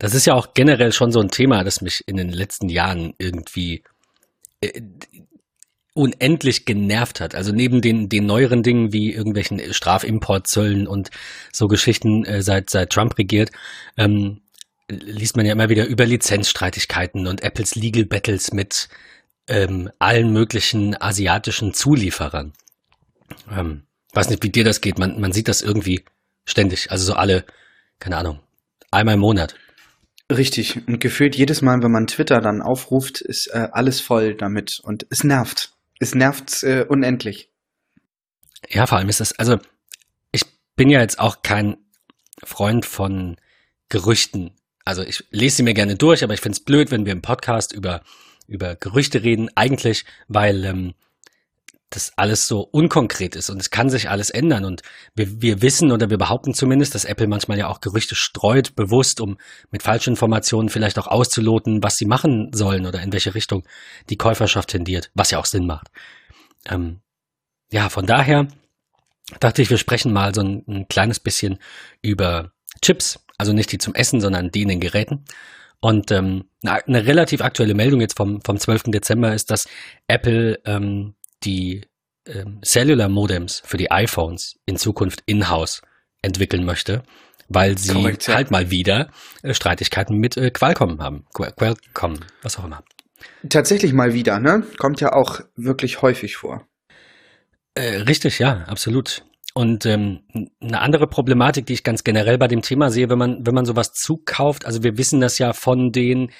Das ist ja auch generell schon so ein Thema, das mich in den letzten Jahren irgendwie äh, unendlich genervt hat. Also neben den, den neueren Dingen wie irgendwelchen Strafimportzöllen und so Geschichten äh, seit, seit Trump regiert, ähm, liest man ja immer wieder über Lizenzstreitigkeiten und Apples Legal Battles mit ähm, allen möglichen asiatischen Zulieferern. Ähm, weiß nicht, wie dir das geht. Man, man sieht das irgendwie ständig. Also so alle, keine Ahnung, einmal im Monat. Richtig. Und gefühlt jedes Mal, wenn man Twitter dann aufruft, ist äh, alles voll damit. Und es nervt. Es nervt äh, unendlich. Ja, vor allem ist das, also ich bin ja jetzt auch kein Freund von Gerüchten. Also ich lese sie mir gerne durch, aber ich finde es blöd, wenn wir im Podcast über, über Gerüchte reden. Eigentlich, weil ähm, das alles so unkonkret ist und es kann sich alles ändern. Und wir, wir wissen oder wir behaupten zumindest, dass Apple manchmal ja auch Gerüchte streut, bewusst, um mit falschen Informationen vielleicht auch auszuloten, was sie machen sollen oder in welche Richtung die Käuferschaft tendiert, was ja auch Sinn macht. Ähm, ja, von daher dachte ich, wir sprechen mal so ein, ein kleines bisschen über Chips, also nicht die zum Essen, sondern die in den Geräten. Und ähm, eine relativ aktuelle Meldung jetzt vom, vom 12. Dezember ist, dass Apple ähm, die ähm, Cellular Modems für die iPhones in Zukunft in-house entwickeln möchte, weil sie Korrekt, ja. halt mal wieder äh, Streitigkeiten mit äh, Qualcomm haben. Qualcomm, was auch immer. Tatsächlich mal wieder, ne? Kommt ja auch wirklich häufig vor. Äh, richtig, ja, absolut. Und ähm, eine andere Problematik, die ich ganz generell bei dem Thema sehe, wenn man, wenn man sowas zukauft, also wir wissen das ja von den,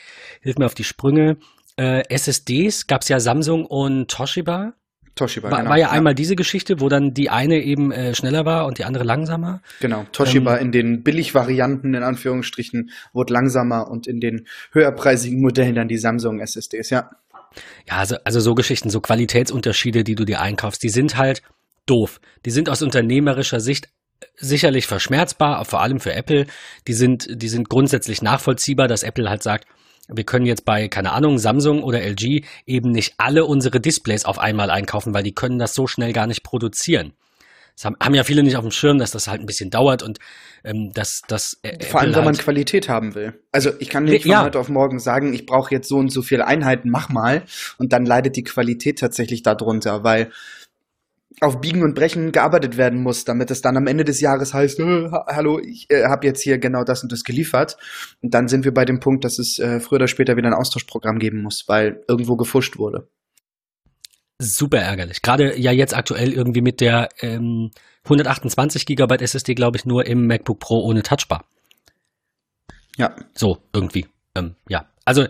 hilf mir auf die Sprünge, äh, SSDs, gab es ja Samsung und Toshiba, Toshiba, war, genau. War ja, ja, einmal diese Geschichte, wo dann die eine eben äh, schneller war und die andere langsamer. Genau, Toshiba ähm, in den Billigvarianten in Anführungsstrichen wurde langsamer und in den höherpreisigen Modellen dann die Samsung SSDs, ja. Ja, also, also so Geschichten, so Qualitätsunterschiede, die du dir einkaufst, die sind halt doof. Die sind aus unternehmerischer Sicht sicherlich verschmerzbar, vor allem für Apple. Die sind, die sind grundsätzlich nachvollziehbar, dass Apple halt sagt, wir können jetzt bei, keine Ahnung, Samsung oder LG eben nicht alle unsere Displays auf einmal einkaufen, weil die können das so schnell gar nicht produzieren. Das haben, haben ja viele nicht auf dem Schirm, dass das halt ein bisschen dauert und ähm, dass das. Äh, Vor allem, wenn man halt Qualität haben will. Also ich kann nicht von ja. heute auf morgen sagen, ich brauche jetzt so und so viele Einheiten, mach mal. Und dann leidet die Qualität tatsächlich darunter, weil auf Biegen und Brechen gearbeitet werden muss, damit es dann am Ende des Jahres heißt, äh, hallo, ich äh, habe jetzt hier genau das und das geliefert. Und dann sind wir bei dem Punkt, dass es äh, früher oder später wieder ein Austauschprogramm geben muss, weil irgendwo gefuscht wurde. Super ärgerlich. Gerade ja jetzt aktuell irgendwie mit der ähm, 128 Gigabyte SSD, glaube ich, nur im MacBook Pro ohne Touchbar. Ja. So, irgendwie. Ähm, ja. Also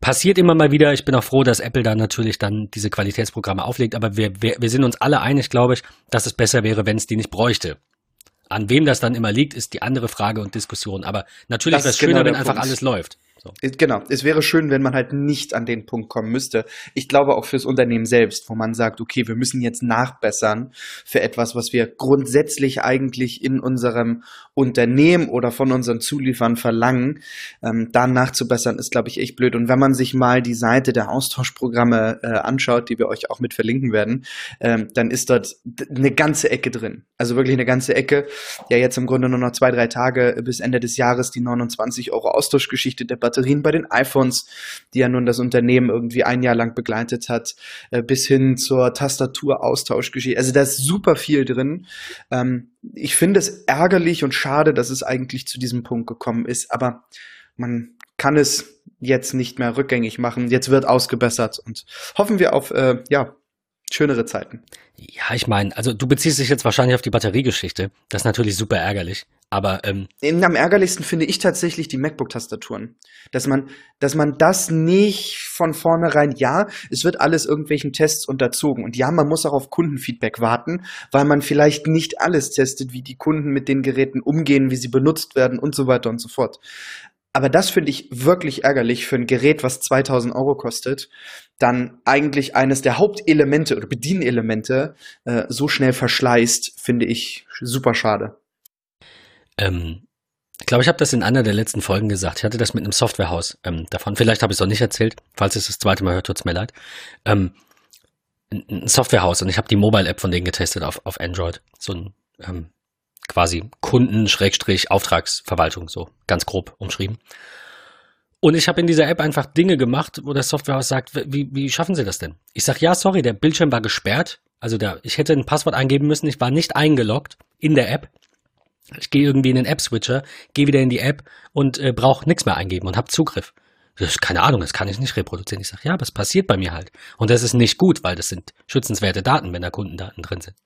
Passiert immer mal wieder. Ich bin auch froh, dass Apple da natürlich dann diese Qualitätsprogramme auflegt. Aber wir, wir, wir sind uns alle einig, glaube ich, dass es besser wäre, wenn es die nicht bräuchte. An wem das dann immer liegt, ist die andere Frage und Diskussion. Aber natürlich wäre es schöner, genau wenn einfach Punkt. alles läuft. So. Genau, es wäre schön, wenn man halt nicht an den Punkt kommen müsste. Ich glaube auch fürs Unternehmen selbst, wo man sagt, okay, wir müssen jetzt nachbessern für etwas, was wir grundsätzlich eigentlich in unserem Unternehmen oder von unseren Zuliefern verlangen, ähm, da nachzubessern, ist, glaube ich, echt blöd. Und wenn man sich mal die Seite der Austauschprogramme äh, anschaut, die wir euch auch mit verlinken werden, ähm, dann ist dort eine ganze Ecke drin. Also wirklich eine ganze Ecke. Ja, jetzt im Grunde nur noch zwei, drei Tage bis Ende des Jahres die 29 Euro Austauschgeschichte der Batterien bei den iPhones, die ja nun das Unternehmen irgendwie ein Jahr lang begleitet hat, äh, bis hin zur Tastaturaustauschgeschichte. Also da ist super viel drin. Ähm, ich finde es ärgerlich und schade, dass es eigentlich zu diesem Punkt gekommen ist, aber man kann es jetzt nicht mehr rückgängig machen. Jetzt wird ausgebessert und hoffen wir auf äh, ja, schönere Zeiten. Ja, ich meine, also du beziehst dich jetzt wahrscheinlich auf die Batteriegeschichte. Das ist natürlich super ärgerlich. Aber ähm, am ärgerlichsten finde ich tatsächlich die MacBook-Tastaturen. Dass man, dass man das nicht von vornherein, ja, es wird alles irgendwelchen Tests unterzogen. Und ja, man muss auch auf Kundenfeedback warten, weil man vielleicht nicht alles testet, wie die Kunden mit den Geräten umgehen, wie sie benutzt werden und so weiter und so fort. Aber das finde ich wirklich ärgerlich für ein Gerät, was 2000 Euro kostet, dann eigentlich eines der Hauptelemente oder Bedienelemente äh, so schnell verschleißt, finde ich super schade. Ähm, ich glaube, ich habe das in einer der letzten Folgen gesagt. Ich hatte das mit einem Softwarehaus ähm, davon. Vielleicht habe ich es auch nicht erzählt. Falls es das zweite Mal hört, tut es mir leid. Ähm, ein Softwarehaus und ich habe die Mobile-App von denen getestet auf, auf Android. So ein ähm, quasi Kunden-Auftragsverwaltung, so ganz grob umschrieben. Und ich habe in dieser App einfach Dinge gemacht, wo das Softwarehaus sagt, wie, wie schaffen Sie das denn? Ich sage, ja, sorry, der Bildschirm war gesperrt. Also der, ich hätte ein Passwort eingeben müssen, ich war nicht eingeloggt in der App. Ich gehe irgendwie in den App-Switcher, gehe wieder in die App und äh, brauche nichts mehr eingeben und habe Zugriff. Das keine Ahnung, das kann ich nicht reproduzieren. Ich sage, ja, aber es passiert bei mir halt. Und das ist nicht gut, weil das sind schützenswerte Daten, wenn da Kundendaten drin sind.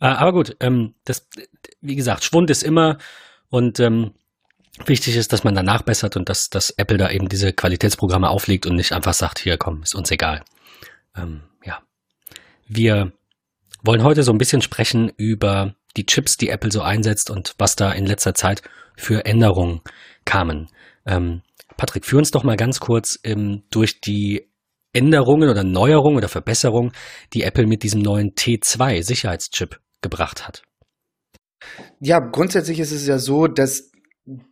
Äh, aber gut, ähm, das, wie gesagt, Schwund ist immer und ähm, wichtig ist, dass man danach bessert und dass, dass Apple da eben diese Qualitätsprogramme auflegt und nicht einfach sagt, hier komm, ist uns egal. Ähm, ja. Wir wollen heute so ein bisschen sprechen über die Chips, die Apple so einsetzt und was da in letzter Zeit für Änderungen kamen. Ähm, Patrick, führ uns doch mal ganz kurz ähm, durch die Änderungen oder Neuerungen oder Verbesserungen, die Apple mit diesem neuen T2 Sicherheitschip gebracht hat. Ja, grundsätzlich ist es ja so, dass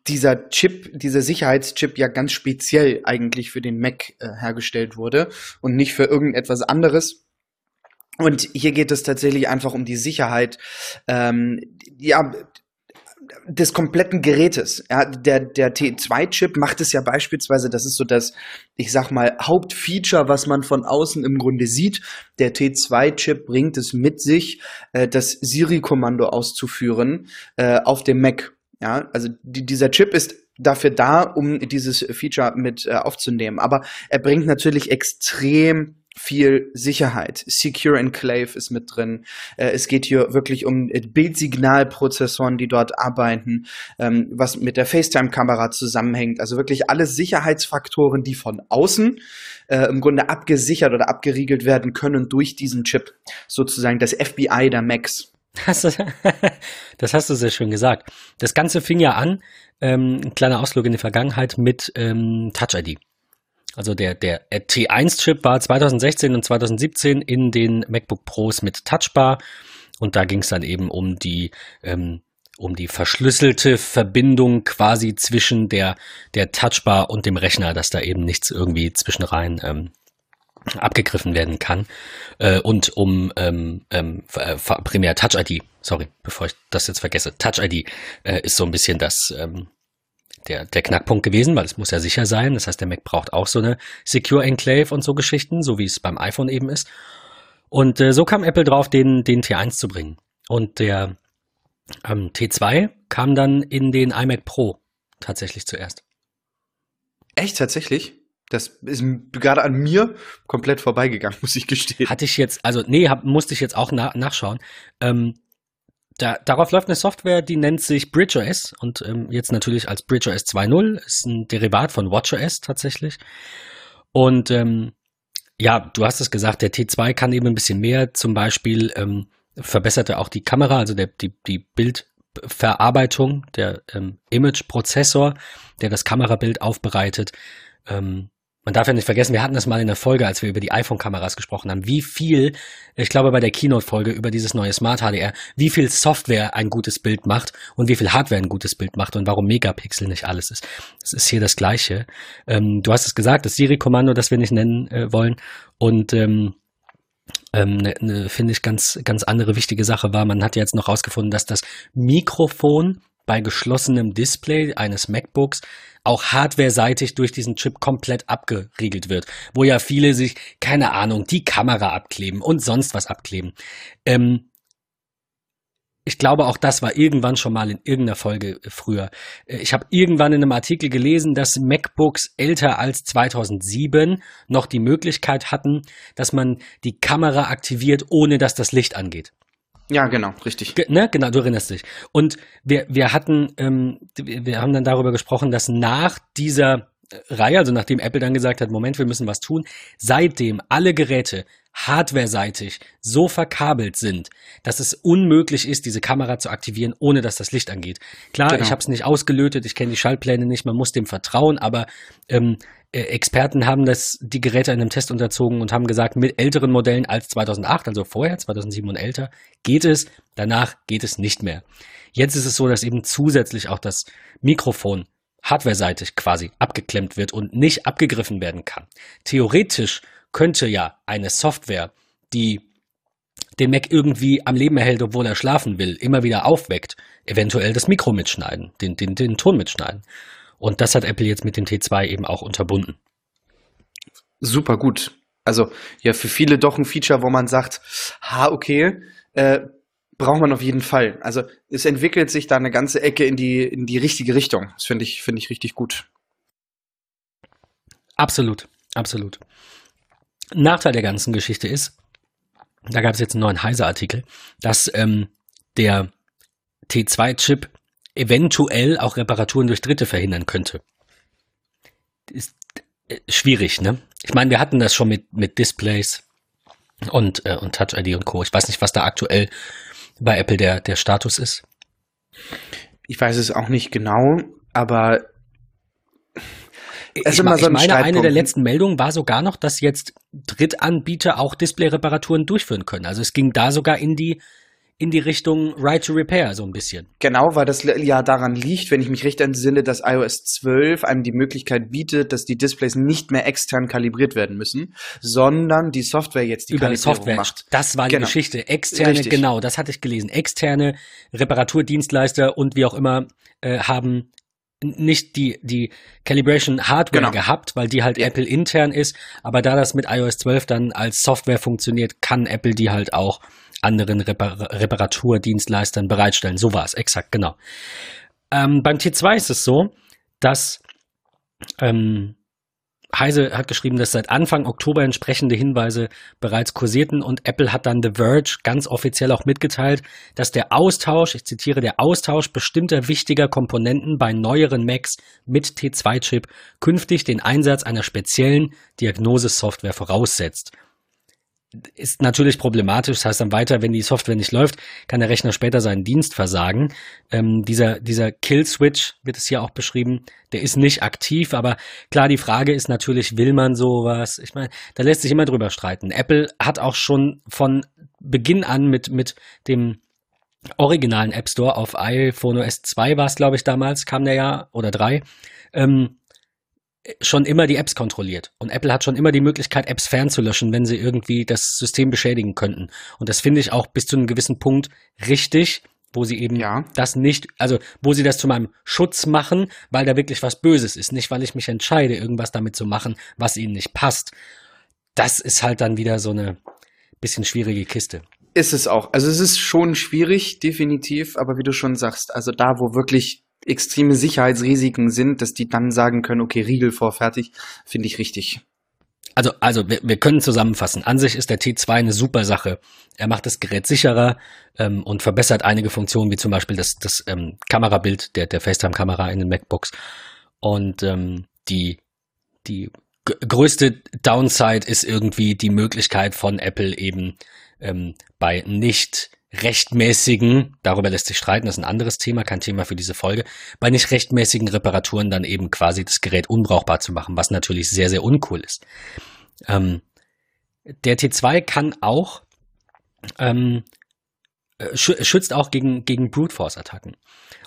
dieser Chip, dieser Sicherheitschip ja ganz speziell eigentlich für den Mac äh, hergestellt wurde und nicht für irgendetwas anderes. Und hier geht es tatsächlich einfach um die Sicherheit, ähm, ja, des kompletten Gerätes. Ja, der, der T2-Chip macht es ja beispielsweise, das ist so das, ich sag mal, Hauptfeature, was man von außen im Grunde sieht. Der T2-Chip bringt es mit sich, äh, das Siri-Kommando auszuführen äh, auf dem Mac. Ja, also die, dieser Chip ist dafür da, um dieses Feature mit äh, aufzunehmen. Aber er bringt natürlich extrem viel Sicherheit. Secure Enclave ist mit drin. Äh, es geht hier wirklich um äh, Bildsignalprozessoren, die dort arbeiten, ähm, was mit der FaceTime-Kamera zusammenhängt. Also wirklich alle Sicherheitsfaktoren, die von außen äh, im Grunde abgesichert oder abgeriegelt werden können durch diesen Chip. Sozusagen das FBI der Macs. Das, hast du sehr schön gesagt. Das Ganze fing ja an, ähm, ein kleiner Ausflug in die Vergangenheit mit ähm, Touch ID. Also der, der T1-Chip war 2016 und 2017 in den MacBook Pros mit Touchbar. Und da ging es dann eben um die ähm, um die verschlüsselte Verbindung quasi zwischen der, der Touchbar und dem Rechner, dass da eben nichts irgendwie zwischenrein ähm, abgegriffen werden kann. Äh, und um ähm, ähm, äh, primär Touch ID, sorry, bevor ich das jetzt vergesse, Touch ID äh, ist so ein bisschen das, ähm, der, der Knackpunkt gewesen, weil es muss ja sicher sein. Das heißt, der Mac braucht auch so eine Secure Enclave und so Geschichten, so wie es beim iPhone eben ist. Und äh, so kam Apple drauf, den, den T1 zu bringen. Und der ähm, T2 kam dann in den iMac Pro tatsächlich zuerst. Echt, tatsächlich? Das ist gerade an mir komplett vorbeigegangen, muss ich gestehen. Hatte ich jetzt, also nee, hab, musste ich jetzt auch na, nachschauen. Ähm, da, darauf läuft eine Software, die nennt sich BridgeOS und ähm, jetzt natürlich als BridgeOS 2.0, ist ein Derivat von WatchOS tatsächlich. Und ähm, ja, du hast es gesagt, der T2 kann eben ein bisschen mehr, zum Beispiel ähm, verbesserte auch die Kamera, also der, die, die Bildverarbeitung, der ähm, Image-Prozessor, der das Kamerabild aufbereitet. Ähm, man darf ja nicht vergessen, wir hatten das mal in der Folge, als wir über die iPhone-Kameras gesprochen haben, wie viel, ich glaube bei der Keynote-Folge über dieses neue Smart HDR, wie viel Software ein gutes Bild macht und wie viel Hardware ein gutes Bild macht und warum Megapixel nicht alles ist. Das ist hier das Gleiche. Ähm, du hast es gesagt, das Siri-Kommando, das wir nicht nennen äh, wollen und ähm, ähm, ne, ne, finde ich ganz, ganz andere wichtige Sache war, man hat jetzt noch rausgefunden, dass das Mikrofon bei geschlossenem Display eines MacBooks auch hardware-seitig durch diesen Chip komplett abgeriegelt wird, wo ja viele sich, keine Ahnung, die Kamera abkleben und sonst was abkleben. Ähm, ich glaube, auch das war irgendwann schon mal in irgendeiner Folge früher. Äh, ich habe irgendwann in einem Artikel gelesen, dass MacBooks älter als 2007 noch die Möglichkeit hatten, dass man die Kamera aktiviert, ohne dass das Licht angeht. Ja, genau, richtig. Ge ne? Genau, du erinnerst dich. Und wir, wir hatten, ähm, wir haben dann darüber gesprochen, dass nach dieser Reihe, also nachdem Apple dann gesagt hat, Moment, wir müssen was tun, seitdem alle Geräte hardware-seitig so verkabelt sind, dass es unmöglich ist, diese Kamera zu aktivieren, ohne dass das Licht angeht. Klar, genau. ich habe es nicht ausgelötet, ich kenne die Schaltpläne nicht, man muss dem vertrauen, aber ähm, äh, Experten haben das, die Geräte in einem Test unterzogen und haben gesagt, mit älteren Modellen als 2008, also vorher, 2007 und älter, geht es, danach geht es nicht mehr. Jetzt ist es so, dass eben zusätzlich auch das Mikrofon hardware-seitig quasi abgeklemmt wird und nicht abgegriffen werden kann. Theoretisch könnte ja eine Software, die den Mac irgendwie am Leben erhält, obwohl er schlafen will, immer wieder aufweckt, eventuell das Mikro mitschneiden, den, den, den Ton mitschneiden. Und das hat Apple jetzt mit dem T2 eben auch unterbunden. Super gut. Also ja, für viele doch ein Feature, wo man sagt, ha, okay, äh, braucht man auf jeden Fall. Also es entwickelt sich da eine ganze Ecke in die, in die richtige Richtung. Das finde ich, finde ich richtig gut. Absolut, absolut. Nachteil der ganzen Geschichte ist, da gab es jetzt einen neuen Heise-Artikel, dass ähm, der T2-Chip eventuell auch Reparaturen durch Dritte verhindern könnte. Ist äh, schwierig, ne? Ich meine, wir hatten das schon mit, mit Displays und, äh, und Touch ID und Co. Ich weiß nicht, was da aktuell bei Apple der, der Status ist. Ich weiß es auch nicht genau, aber es ist immer so ich meine, eine der letzten Meldungen war sogar noch, dass jetzt Drittanbieter auch Display-Reparaturen durchführen können. Also es ging da sogar in die in die Richtung Right to Repair so ein bisschen. Genau, weil das ja daran liegt, wenn ich mich recht entsinne, dass iOS 12 einem die Möglichkeit bietet, dass die Displays nicht mehr extern kalibriert werden müssen, sondern die Software jetzt die Über Kalibrierung Software. macht. Das war genau. die Geschichte. Externe, Richtig. genau, das hatte ich gelesen. Externe Reparaturdienstleister und wie auch immer äh, haben nicht die, die Calibration Hardware genau. gehabt, weil die halt ja. Apple intern ist, aber da das mit iOS 12 dann als Software funktioniert, kann Apple die halt auch anderen Repar Reparaturdienstleistern bereitstellen. So war es, exakt, genau. Ähm, beim T2 ist es so, dass ähm, Heise hat geschrieben, dass seit Anfang Oktober entsprechende Hinweise bereits kursierten und Apple hat dann The Verge ganz offiziell auch mitgeteilt, dass der Austausch, ich zitiere, der Austausch bestimmter wichtiger Komponenten bei neueren Macs mit T2-Chip künftig den Einsatz einer speziellen Diagnosesoftware voraussetzt ist natürlich problematisch. Das heißt dann weiter, wenn die Software nicht läuft, kann der Rechner später seinen Dienst versagen. Ähm, dieser, dieser Kill-Switch wird es hier auch beschrieben, der ist nicht aktiv, aber klar, die Frage ist natürlich, will man sowas? Ich meine, da lässt sich immer drüber streiten. Apple hat auch schon von Beginn an mit, mit dem originalen App Store auf iPhone OS 2 war es, glaube ich, damals, kam der ja, oder 3, ähm, schon immer die Apps kontrolliert. Und Apple hat schon immer die Möglichkeit, Apps fernzulöschen, wenn sie irgendwie das System beschädigen könnten. Und das finde ich auch bis zu einem gewissen Punkt richtig, wo sie eben ja. das nicht, also wo sie das zu meinem Schutz machen, weil da wirklich was Böses ist, nicht weil ich mich entscheide, irgendwas damit zu machen, was ihnen nicht passt. Das ist halt dann wieder so eine bisschen schwierige Kiste. Ist es auch. Also es ist schon schwierig, definitiv, aber wie du schon sagst, also da, wo wirklich extreme Sicherheitsrisiken sind, dass die dann sagen können, okay, Riegel vor, fertig, finde ich richtig. Also, also wir, wir können zusammenfassen. An sich ist der T2 eine super Sache. Er macht das Gerät sicherer ähm, und verbessert einige Funktionen, wie zum Beispiel das, das ähm, Kamerabild der, der FaceTime-Kamera in den MacBooks. Und ähm, die, die größte Downside ist irgendwie die Möglichkeit von Apple eben ähm, bei nicht rechtmäßigen, darüber lässt sich streiten, das ist ein anderes Thema, kein Thema für diese Folge, bei nicht rechtmäßigen Reparaturen dann eben quasi das Gerät unbrauchbar zu machen, was natürlich sehr, sehr uncool ist. Ähm, der T2 kann auch, ähm, äh, schützt auch gegen, gegen Brute Force Attacken.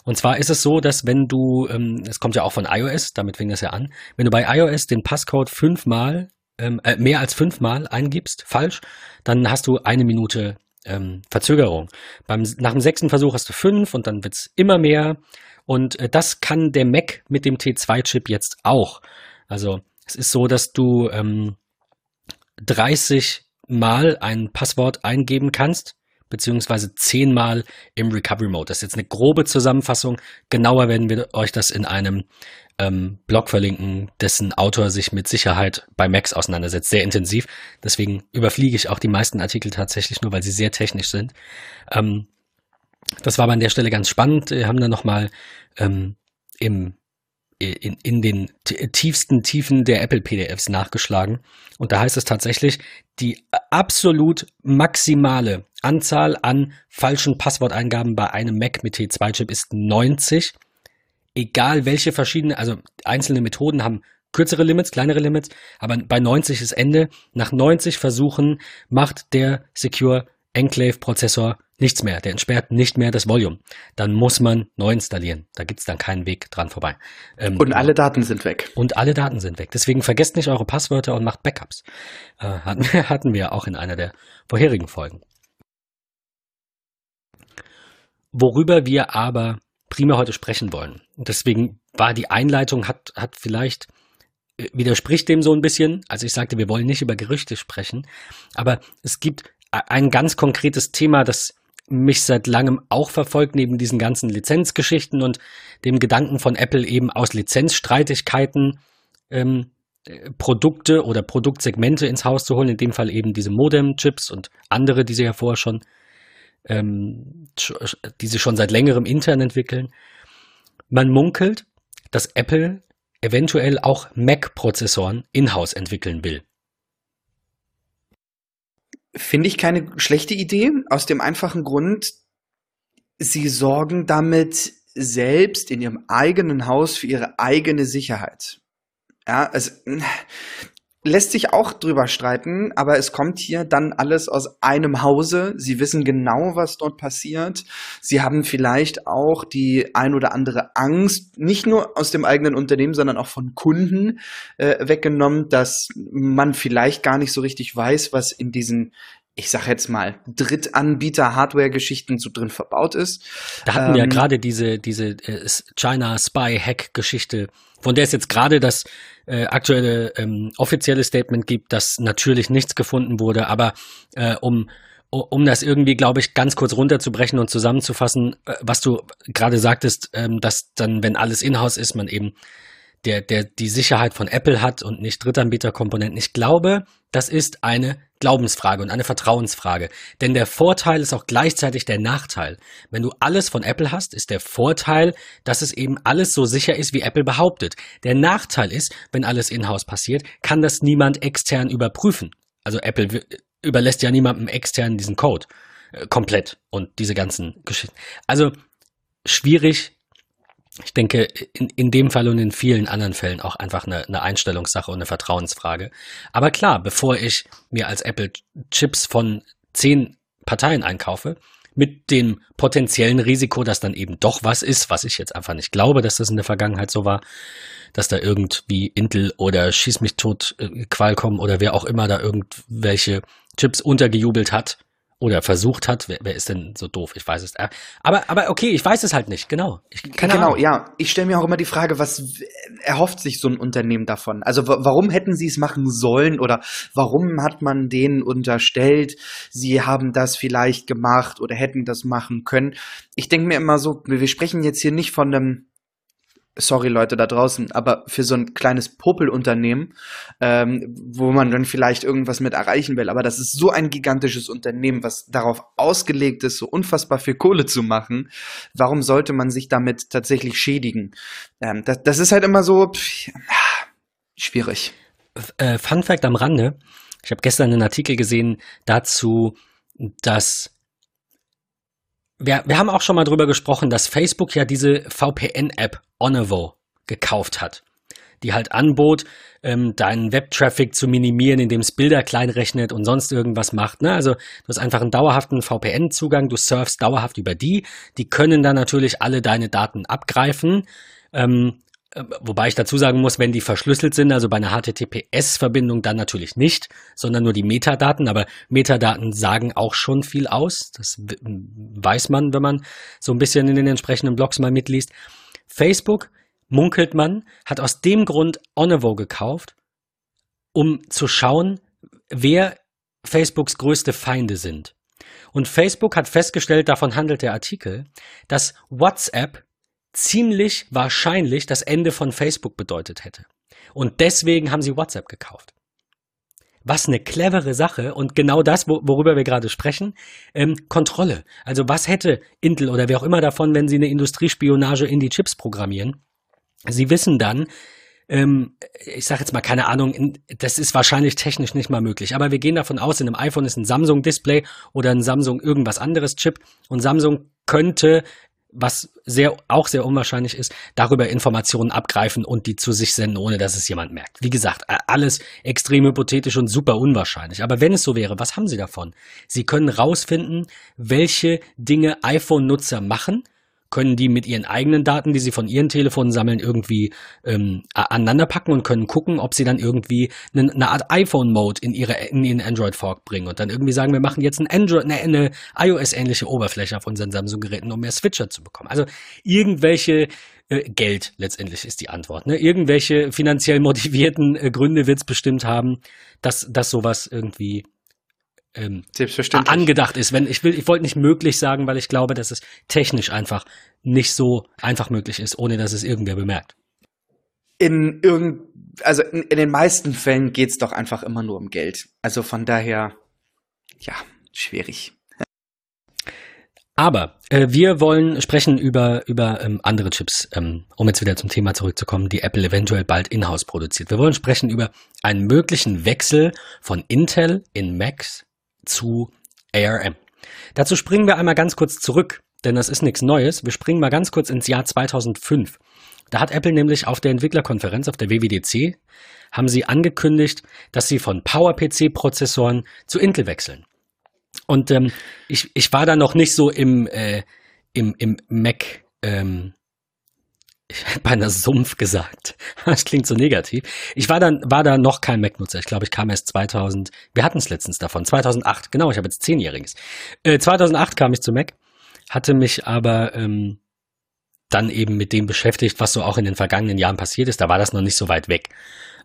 Und zwar ist es so, dass wenn du, ähm, es kommt ja auch von iOS, damit fing das ja an, wenn du bei iOS den Passcode fünfmal, ähm, äh, mehr als fünfmal eingibst, falsch, dann hast du eine Minute ähm, Verzögerung. Beim, nach dem sechsten Versuch hast du fünf und dann wird's immer mehr. Und äh, das kann der Mac mit dem T2-Chip jetzt auch. Also es ist so, dass du ähm, 30 Mal ein Passwort eingeben kannst, beziehungsweise 10 Mal im Recovery Mode. Das ist jetzt eine grobe Zusammenfassung. Genauer werden wir euch das in einem ähm, Blog verlinken, dessen Autor sich mit Sicherheit bei Macs auseinandersetzt, sehr intensiv. Deswegen überfliege ich auch die meisten Artikel tatsächlich nur, weil sie sehr technisch sind. Ähm, das war aber an der Stelle ganz spannend. Wir haben dann nochmal ähm, im in, in den tiefsten Tiefen der Apple PDFs nachgeschlagen. Und da heißt es tatsächlich, die absolut maximale Anzahl an falschen Passworteingaben bei einem Mac mit T2-Chip ist 90 egal welche verschiedene, also einzelne Methoden haben kürzere Limits, kleinere Limits, aber bei 90 ist Ende. Nach 90 Versuchen macht der Secure Enclave Prozessor nichts mehr. Der entsperrt nicht mehr das Volume. Dann muss man neu installieren. Da gibt's dann keinen Weg dran vorbei. Ähm, und alle Daten sind weg. Und alle Daten sind weg. Deswegen vergesst nicht eure Passwörter und macht Backups. Äh, hatten, wir, hatten wir auch in einer der vorherigen Folgen. Worüber wir aber primär heute sprechen wollen. Und deswegen war die Einleitung, hat, hat vielleicht äh, widerspricht dem so ein bisschen. Also ich sagte, wir wollen nicht über Gerüchte sprechen, aber es gibt ein ganz konkretes Thema, das mich seit langem auch verfolgt, neben diesen ganzen Lizenzgeschichten und dem Gedanken von Apple eben aus Lizenzstreitigkeiten ähm, äh, Produkte oder Produktsegmente ins Haus zu holen, in dem Fall eben diese Modem-Chips und andere, die sie ja vorher schon, ähm, die sie schon seit längerem intern entwickeln. Man munkelt, dass Apple eventuell auch Mac-Prozessoren in-house entwickeln will. Finde ich keine schlechte Idee, aus dem einfachen Grund, sie sorgen damit selbst in ihrem eigenen Haus für ihre eigene Sicherheit. Ja, es lässt sich auch drüber streiten, aber es kommt hier dann alles aus einem Hause. Sie wissen genau, was dort passiert. Sie haben vielleicht auch die ein oder andere Angst, nicht nur aus dem eigenen Unternehmen, sondern auch von Kunden äh, weggenommen, dass man vielleicht gar nicht so richtig weiß, was in diesen ich sag jetzt mal, Drittanbieter-Hardware-Geschichten so drin verbaut ist. Da hatten ähm, wir ja gerade diese, diese äh, China Spy-Hack-Geschichte, von der es jetzt gerade das äh, aktuelle ähm, offizielle Statement gibt, dass natürlich nichts gefunden wurde, aber äh, um um das irgendwie, glaube ich, ganz kurz runterzubrechen und zusammenzufassen, äh, was du gerade sagtest, ähm, dass dann, wenn alles in-house ist, man eben der, der die Sicherheit von Apple hat und nicht Drittanbieterkomponenten. Ich glaube, das ist eine Glaubensfrage und eine Vertrauensfrage. Denn der Vorteil ist auch gleichzeitig der Nachteil. Wenn du alles von Apple hast, ist der Vorteil, dass es eben alles so sicher ist, wie Apple behauptet. Der Nachteil ist, wenn alles in-house passiert, kann das niemand extern überprüfen. Also Apple überlässt ja niemandem extern diesen Code äh, komplett und diese ganzen Geschichten. Also schwierig, ich denke, in, in dem Fall und in vielen anderen Fällen auch einfach eine, eine Einstellungssache und eine Vertrauensfrage. Aber klar, bevor ich mir als Apple Chips von zehn Parteien einkaufe, mit dem potenziellen Risiko, dass dann eben doch was ist, was ich jetzt einfach nicht glaube, dass das in der Vergangenheit so war, dass da irgendwie Intel oder Schieß mich tot äh, Qualcomm oder wer auch immer da irgendwelche Chips untergejubelt hat, oder versucht hat. Wer, wer, ist denn so doof? Ich weiß es. Äh, aber, aber okay, ich weiß es halt nicht. Genau. Ich, genau, Ahnung. ja. Ich stelle mir auch immer die Frage, was erhofft sich so ein Unternehmen davon? Also warum hätten sie es machen sollen oder warum hat man denen unterstellt, sie haben das vielleicht gemacht oder hätten das machen können? Ich denke mir immer so, wir sprechen jetzt hier nicht von einem sorry Leute da draußen, aber für so ein kleines Popelunternehmen, ähm, wo man dann vielleicht irgendwas mit erreichen will, aber das ist so ein gigantisches Unternehmen, was darauf ausgelegt ist, so unfassbar viel Kohle zu machen, warum sollte man sich damit tatsächlich schädigen? Ähm, das, das ist halt immer so pff, schwierig. Äh, Fun Fact am Rande, ich habe gestern einen Artikel gesehen dazu, dass wir, wir haben auch schon mal drüber gesprochen, dass Facebook ja diese VPN-App Onevo gekauft hat, die halt anbot, ähm, deinen Web-Traffic zu minimieren, indem es Bilder kleinrechnet und sonst irgendwas macht. Ne? Also du hast einfach einen dauerhaften VPN-Zugang, du surfst dauerhaft über die. Die können dann natürlich alle deine Daten abgreifen. Ähm, äh, Wobei ich dazu sagen muss, wenn die verschlüsselt sind, also bei einer HTTPS-Verbindung dann natürlich nicht, sondern nur die Metadaten. Aber Metadaten sagen auch schon viel aus. Das weiß man, wenn man so ein bisschen in den entsprechenden Blogs mal mitliest. Facebook, munkelt man, hat aus dem Grund Onevo gekauft, um zu schauen, wer Facebooks größte Feinde sind. Und Facebook hat festgestellt, davon handelt der Artikel, dass WhatsApp ziemlich wahrscheinlich das Ende von Facebook bedeutet hätte. Und deswegen haben sie WhatsApp gekauft. Was eine clevere Sache und genau das, worüber wir gerade sprechen, ähm, Kontrolle. Also was hätte Intel oder wer auch immer davon, wenn sie eine Industriespionage in die Chips programmieren? Sie wissen dann, ähm, ich sage jetzt mal keine Ahnung, das ist wahrscheinlich technisch nicht mal möglich, aber wir gehen davon aus, in einem iPhone ist ein Samsung-Display oder ein Samsung irgendwas anderes Chip und Samsung könnte was sehr, auch sehr unwahrscheinlich ist, darüber Informationen abgreifen und die zu sich senden, ohne dass es jemand merkt. Wie gesagt, alles extrem hypothetisch und super unwahrscheinlich. Aber wenn es so wäre, was haben Sie davon? Sie können rausfinden, welche Dinge iPhone-Nutzer machen, können die mit ihren eigenen Daten, die sie von ihren Telefonen sammeln, irgendwie ähm, aneinanderpacken und können gucken, ob sie dann irgendwie eine, eine Art iPhone-Mode in ihre in ihren Android-Fork bringen und dann irgendwie sagen, wir machen jetzt ein Android, eine, eine iOS-ähnliche Oberfläche auf unseren Samsung-Geräten, um mehr Switcher zu bekommen. Also irgendwelche äh, Geld letztendlich ist die Antwort. Ne? Irgendwelche finanziell motivierten äh, Gründe wird es bestimmt haben, dass, dass sowas irgendwie ähm, angedacht ist. Wenn ich will, ich wollte nicht möglich sagen, weil ich glaube, dass es technisch einfach nicht so einfach möglich ist, ohne dass es irgendwer bemerkt. In irgend, also in, in den meisten Fällen geht es doch einfach immer nur um Geld. Also von daher, ja, schwierig. Aber äh, wir wollen sprechen über, über ähm, andere Chips, ähm, um jetzt wieder zum Thema zurückzukommen, die Apple eventuell bald in-house produziert. Wir wollen sprechen über einen möglichen Wechsel von Intel in Macs zu ARM. Dazu springen wir einmal ganz kurz zurück, denn das ist nichts Neues. Wir springen mal ganz kurz ins Jahr 2005. Da hat Apple nämlich auf der Entwicklerkonferenz, auf der WWDC, haben sie angekündigt, dass sie von PowerPC-Prozessoren zu Intel wechseln. Und ähm, ich, ich war da noch nicht so im, äh, im, im Mac, ähm, ich hätte beinahe Sumpf gesagt. Das klingt so negativ. Ich war dann, war da noch kein Mac-Nutzer. Ich glaube, ich kam erst 2000, wir hatten es letztens davon, 2008, genau, ich habe jetzt zehnjähriges. Äh, 2008 kam ich zu Mac, hatte mich aber ähm, dann eben mit dem beschäftigt, was so auch in den vergangenen Jahren passiert ist. Da war das noch nicht so weit weg.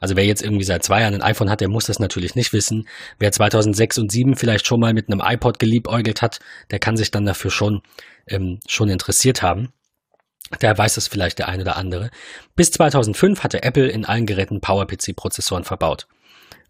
Also wer jetzt irgendwie seit zwei Jahren ein iPhone hat, der muss das natürlich nicht wissen. Wer 2006 und 2007 vielleicht schon mal mit einem iPod geliebäugelt hat, der kann sich dann dafür schon, ähm, schon interessiert haben. Der weiß es vielleicht der eine oder andere. Bis 2005 hatte Apple in allen Geräten PowerPC-Prozessoren verbaut.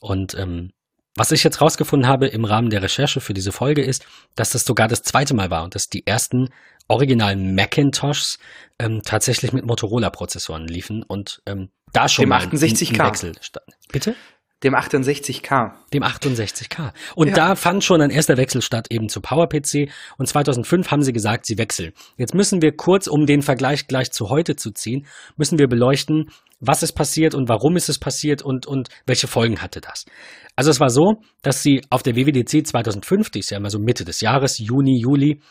Und ähm, was ich jetzt rausgefunden habe im Rahmen der Recherche für diese Folge ist, dass das sogar das zweite Mal war und dass die ersten originalen Macintoshs ähm, tatsächlich mit Motorola-Prozessoren liefen und ähm, da schon Dem 68K. Wechsel stand. Bitte? Dem 68K. Dem 68K. Und ja. da fand schon ein erster Wechsel statt eben zu PowerPC. Und 2005 haben sie gesagt, sie wechseln. Jetzt müssen wir kurz, um den Vergleich gleich zu heute zu ziehen, müssen wir beleuchten, was ist passiert und warum ist es passiert und, und welche Folgen hatte das. Also es war so, dass sie auf der WWDC 2005, die ist ja immer so Mitte des Jahres, Juni, Juli,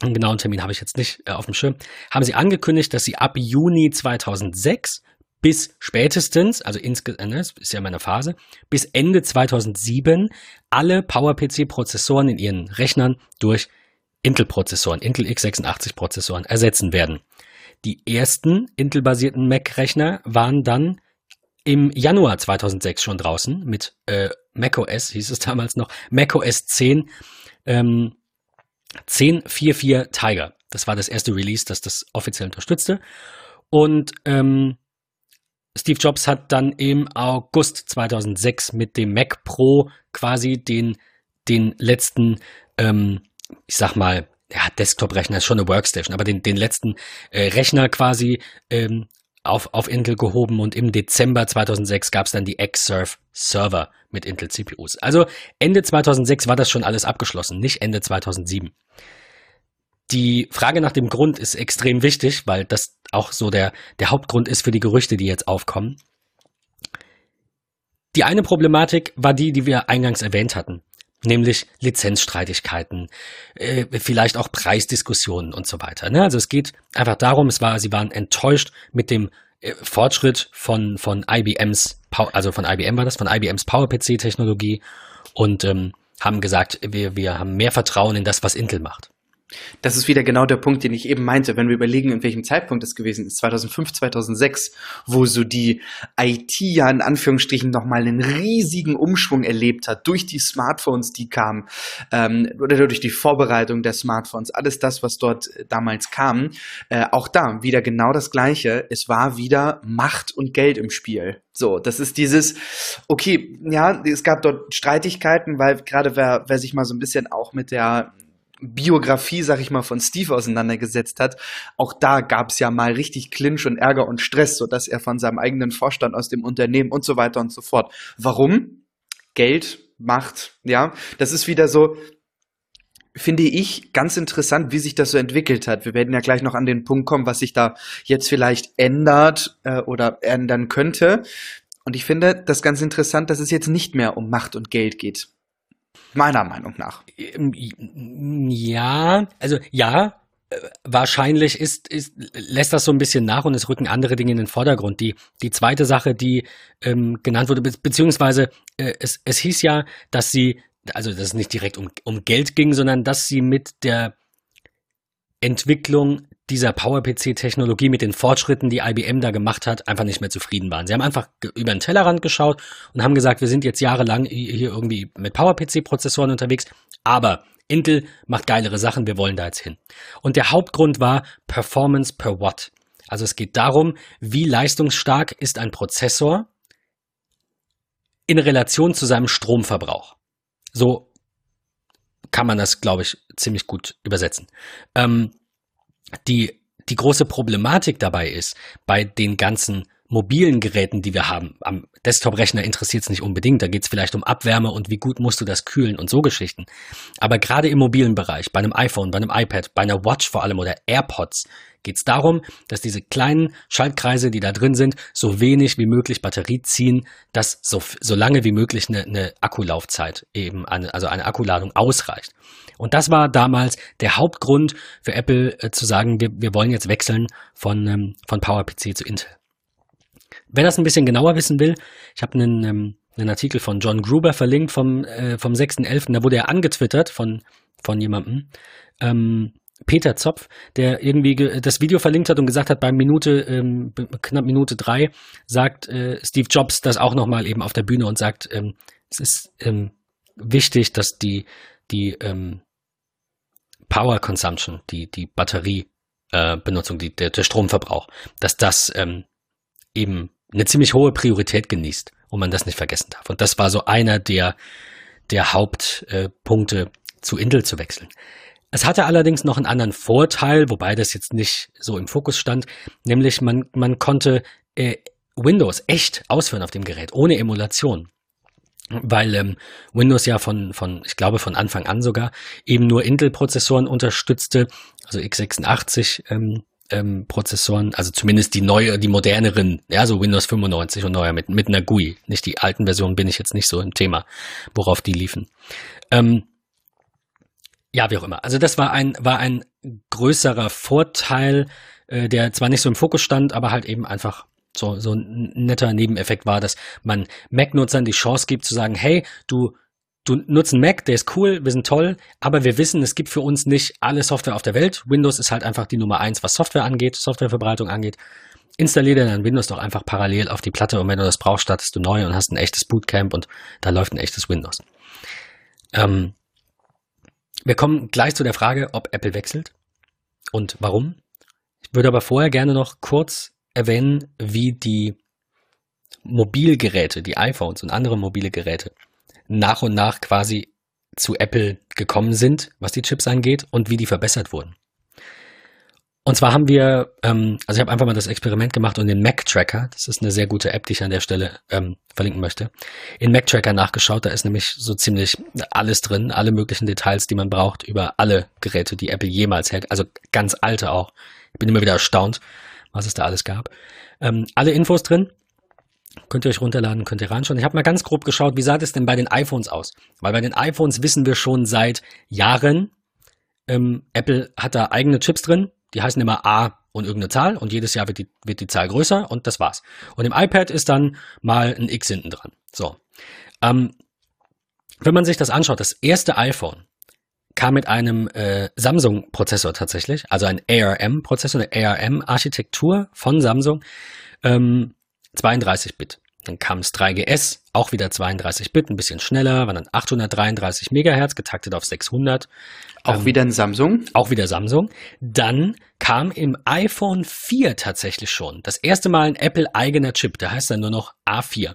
einen genauen Termin habe ich jetzt nicht äh, auf dem Schirm, haben sie angekündigt, dass sie ab Juni 2006 bis spätestens, also insgesamt, ne, ist ja meine Phase, bis Ende 2007 alle PowerPC-Prozessoren in ihren Rechnern durch Intel-Prozessoren, Intel x86-Prozessoren ersetzen werden. Die ersten Intel-basierten Mac-Rechner waren dann im Januar 2006 schon draußen mit äh, macOS, hieß es damals noch, macOS 10, ähm, 10.4.4 Tiger. Das war das erste Release, das das offiziell unterstützte. Und ähm, Steve Jobs hat dann im August 2006 mit dem Mac Pro quasi den, den letzten, ähm, ich sag mal, ja, Desktop-Rechner ist schon eine Workstation, aber den, den letzten äh, Rechner quasi ähm, auf, auf Intel gehoben und im Dezember 2006 gab es dann die Xserve Server mit Intel CPUs. Also Ende 2006 war das schon alles abgeschlossen, nicht Ende 2007. Die Frage nach dem Grund ist extrem wichtig, weil das auch so der, der Hauptgrund ist für die Gerüchte, die jetzt aufkommen. Die eine Problematik war die, die wir eingangs erwähnt hatten, nämlich Lizenzstreitigkeiten, äh, vielleicht auch Preisdiskussionen und so weiter. Ne? Also es geht einfach darum, es war, sie waren enttäuscht mit dem äh, Fortschritt von, von IBMs, also von IBM war das, von IBMs PowerPC-Technologie und ähm, haben gesagt, wir, wir haben mehr Vertrauen in das, was Intel macht. Das ist wieder genau der Punkt, den ich eben meinte, wenn wir überlegen, in welchem Zeitpunkt es gewesen ist, 2005, 2006, wo so die IT ja in Anführungsstrichen nochmal einen riesigen Umschwung erlebt hat, durch die Smartphones, die kamen, ähm, oder durch die Vorbereitung der Smartphones, alles das, was dort äh, damals kam, äh, auch da wieder genau das Gleiche. Es war wieder Macht und Geld im Spiel. So, das ist dieses, okay, ja, es gab dort Streitigkeiten, weil gerade wer, wer sich mal so ein bisschen auch mit der Biografie, sag ich mal, von Steve auseinandergesetzt hat, auch da gab es ja mal richtig Clinch und Ärger und Stress, so dass er von seinem eigenen Vorstand aus dem Unternehmen und so weiter und so fort. Warum? Geld, Macht, ja. Das ist wieder so, finde ich ganz interessant, wie sich das so entwickelt hat. Wir werden ja gleich noch an den Punkt kommen, was sich da jetzt vielleicht ändert äh, oder ändern könnte. Und ich finde das ganz interessant, dass es jetzt nicht mehr um Macht und Geld geht. Meiner Meinung nach. Ähm, ja, also ja, wahrscheinlich ist, ist, lässt das so ein bisschen nach und es rücken andere Dinge in den Vordergrund. Die, die zweite Sache, die ähm, genannt wurde, be beziehungsweise äh, es, es hieß ja, dass sie, also dass es nicht direkt um, um Geld ging, sondern dass sie mit der Entwicklung dieser PowerPC-Technologie mit den Fortschritten, die IBM da gemacht hat, einfach nicht mehr zufrieden waren. Sie haben einfach über den Tellerrand geschaut und haben gesagt, wir sind jetzt jahrelang hier irgendwie mit PowerPC-Prozessoren unterwegs, aber Intel macht geilere Sachen, wir wollen da jetzt hin. Und der Hauptgrund war Performance per Watt. Also es geht darum, wie leistungsstark ist ein Prozessor in Relation zu seinem Stromverbrauch. So kann man das, glaube ich, ziemlich gut übersetzen. Ähm, die, die große Problematik dabei ist, bei den ganzen mobilen Geräten, die wir haben, am Desktop-Rechner interessiert es nicht unbedingt, da geht es vielleicht um Abwärme und wie gut musst du das kühlen und so Geschichten. Aber gerade im mobilen Bereich, bei einem iPhone, bei einem iPad, bei einer Watch vor allem oder AirPods, geht es darum, dass diese kleinen Schaltkreise, die da drin sind, so wenig wie möglich Batterie ziehen, dass so, so lange wie möglich eine, eine Akkulaufzeit eben, eine, also eine Akkuladung ausreicht. Und das war damals der Hauptgrund für Apple äh, zu sagen, wir, wir wollen jetzt wechseln von, ähm, von PowerPC zu Intel. Wer das ein bisschen genauer wissen will, ich habe einen, ähm, einen Artikel von John Gruber verlinkt vom, äh, vom 6.11., da wurde er angetwittert von, von jemandem, ähm, Peter Zopf, der irgendwie das Video verlinkt hat und gesagt hat, bei Minute, ähm, knapp Minute drei, sagt äh, Steve Jobs das auch nochmal eben auf der Bühne und sagt, ähm, es ist ähm, wichtig, dass die, die ähm, Power Consumption, die, die Batteriebenutzung, äh, die, der, der Stromverbrauch, dass das ähm, eben eine ziemlich hohe Priorität genießt und man das nicht vergessen darf. Und das war so einer der, der Hauptpunkte, äh, zu Intel zu wechseln. Es hatte allerdings noch einen anderen Vorteil, wobei das jetzt nicht so im Fokus stand, nämlich man, man konnte äh, Windows echt ausführen auf dem Gerät, ohne Emulation. Weil ähm, Windows ja von, von, ich glaube von Anfang an sogar, eben nur Intel-Prozessoren unterstützte, also x86 ähm, ähm, Prozessoren, also zumindest die neue, die moderneren, ja, so Windows 95 und neuer mit, mit einer GUI. Nicht die alten Versionen bin ich jetzt nicht so im Thema, worauf die liefen. Ähm, ja, wie auch immer. Also das war ein, war ein größerer Vorteil, äh, der zwar nicht so im Fokus stand, aber halt eben einfach so, so ein netter Nebeneffekt war, dass man Mac-Nutzern die Chance gibt zu sagen, hey, du du nutzt einen Mac, der ist cool, wir sind toll, aber wir wissen, es gibt für uns nicht alle Software auf der Welt. Windows ist halt einfach die Nummer eins, was Software angeht, Softwareverbreitung angeht. Installiere dann Windows doch einfach parallel auf die Platte und wenn du das brauchst, startest du neu und hast ein echtes Bootcamp und da läuft ein echtes Windows. Ähm, wir kommen gleich zu der Frage, ob Apple wechselt und warum. Ich würde aber vorher gerne noch kurz erwähnen, wie die Mobilgeräte, die iPhones und andere mobile Geräte nach und nach quasi zu Apple gekommen sind, was die Chips angeht und wie die verbessert wurden. Und zwar haben wir, ähm, also ich habe einfach mal das Experiment gemacht und den Mac Tracker, das ist eine sehr gute App, die ich an der Stelle ähm, verlinken möchte, in Mac Tracker nachgeschaut. Da ist nämlich so ziemlich alles drin, alle möglichen Details, die man braucht über alle Geräte, die Apple jemals hält, also ganz alte auch. Ich bin immer wieder erstaunt, was es da alles gab. Ähm, alle Infos drin. Könnt ihr euch runterladen, könnt ihr reinschauen. Ich habe mal ganz grob geschaut, wie sah das denn bei den iPhones aus? Weil bei den iPhones wissen wir schon seit Jahren, ähm, Apple hat da eigene Chips drin, die heißen immer A und irgendeine Zahl und jedes Jahr wird die, wird die Zahl größer und das war's. Und im iPad ist dann mal ein X hinten dran. So. Ähm, wenn man sich das anschaut, das erste iPhone kam mit einem äh, Samsung-Prozessor tatsächlich, also ein ARM-Prozessor, eine ARM-Architektur von Samsung. Ähm, 32-Bit. Dann kam das 3GS, auch wieder 32-Bit, ein bisschen schneller, war dann 833 Megahertz, getaktet auf 600. Auch ähm, wieder ein Samsung? Auch wieder Samsung. Dann kam im iPhone 4 tatsächlich schon das erste Mal ein Apple-eigener Chip, der heißt dann nur noch A4.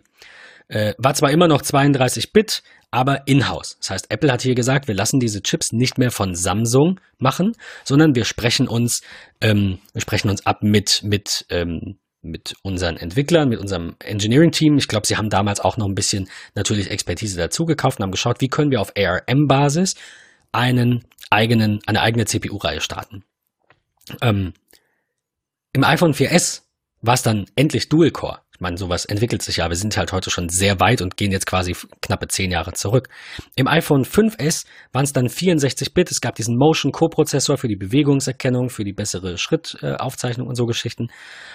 Äh, war zwar immer noch 32-Bit, aber in-house. Das heißt, Apple hat hier gesagt, wir lassen diese Chips nicht mehr von Samsung machen, sondern wir sprechen uns, ähm, wir sprechen uns ab mit, mit ähm, mit unseren Entwicklern, mit unserem Engineering-Team. Ich glaube, sie haben damals auch noch ein bisschen natürlich Expertise dazu gekauft und haben geschaut, wie können wir auf ARM-Basis einen eigenen, eine eigene CPU-Reihe starten. Ähm, Im iPhone 4S war es dann endlich Dual-Core. Meine, sowas entwickelt sich ja. Wir sind halt heute schon sehr weit und gehen jetzt quasi knappe zehn Jahre zurück. Im iPhone 5S waren es dann 64 Bit. Es gab diesen Motion Co-Prozessor für die Bewegungserkennung, für die bessere Schrittaufzeichnung und so Geschichten.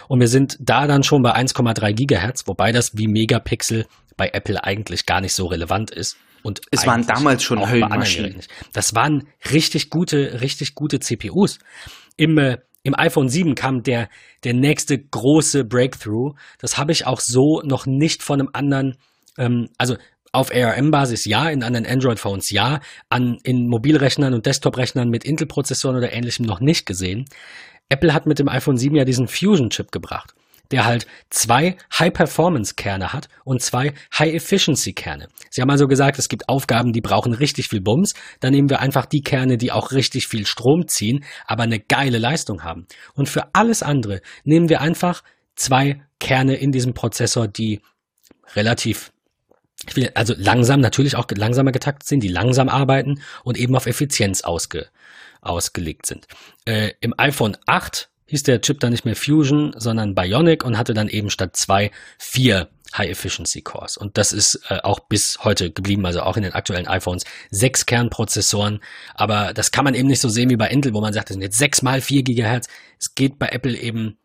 Und wir sind da dann schon bei 1,3 Gigahertz, wobei das wie Megapixel bei Apple eigentlich gar nicht so relevant ist. Und es waren damals schon Höllenmaschinen. Das waren richtig gute, richtig gute CPUs. Im äh, im iPhone 7 kam der, der nächste große Breakthrough. Das habe ich auch so noch nicht von einem anderen, ähm, also auf ARM-Basis ja, in anderen Android-Phones ja, an, in Mobilrechnern und Desktop-Rechnern mit Intel-Prozessoren oder ähnlichem noch nicht gesehen. Apple hat mit dem iPhone 7 ja diesen Fusion-Chip gebracht der halt zwei High-Performance-Kerne hat und zwei High-Efficiency-Kerne. Sie haben also gesagt, es gibt Aufgaben, die brauchen richtig viel Bums. Dann nehmen wir einfach die Kerne, die auch richtig viel Strom ziehen, aber eine geile Leistung haben. Und für alles andere nehmen wir einfach zwei Kerne in diesem Prozessor, die relativ also langsam, natürlich auch langsamer getaktet sind, die langsam arbeiten und eben auf Effizienz ausge, ausgelegt sind. Äh, Im iPhone 8 hieß der Chip dann nicht mehr Fusion, sondern Bionic und hatte dann eben statt zwei vier High-Efficiency-Cores. Und das ist äh, auch bis heute geblieben, also auch in den aktuellen iPhones, sechs Kernprozessoren. Aber das kann man eben nicht so sehen wie bei Intel, wo man sagt, das sind jetzt sechs mal vier Gigahertz. Es geht bei Apple eben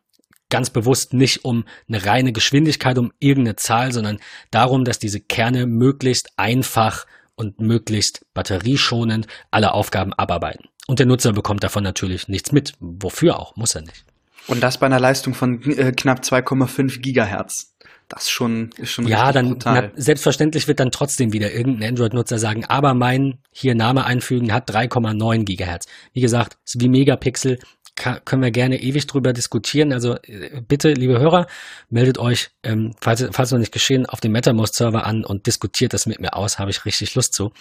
ganz bewusst nicht um eine reine Geschwindigkeit, um irgendeine Zahl, sondern darum, dass diese Kerne möglichst einfach und möglichst batterieschonend alle Aufgaben abarbeiten. Und der Nutzer bekommt davon natürlich nichts mit. Wofür auch, muss er nicht. Und das bei einer Leistung von äh, knapp 2,5 Gigahertz. Das schon, ist schon Ja, dann na, selbstverständlich wird dann trotzdem wieder irgendein Android-Nutzer sagen, aber mein hier Name einfügen hat 3,9 Gigahertz. Wie gesagt, ist wie Megapixel, kann, können wir gerne ewig drüber diskutieren. Also äh, bitte, liebe Hörer, meldet euch, ähm, falls, falls noch nicht geschehen, auf dem MetaMost-Server an und diskutiert das mit mir aus, habe ich richtig Lust zu.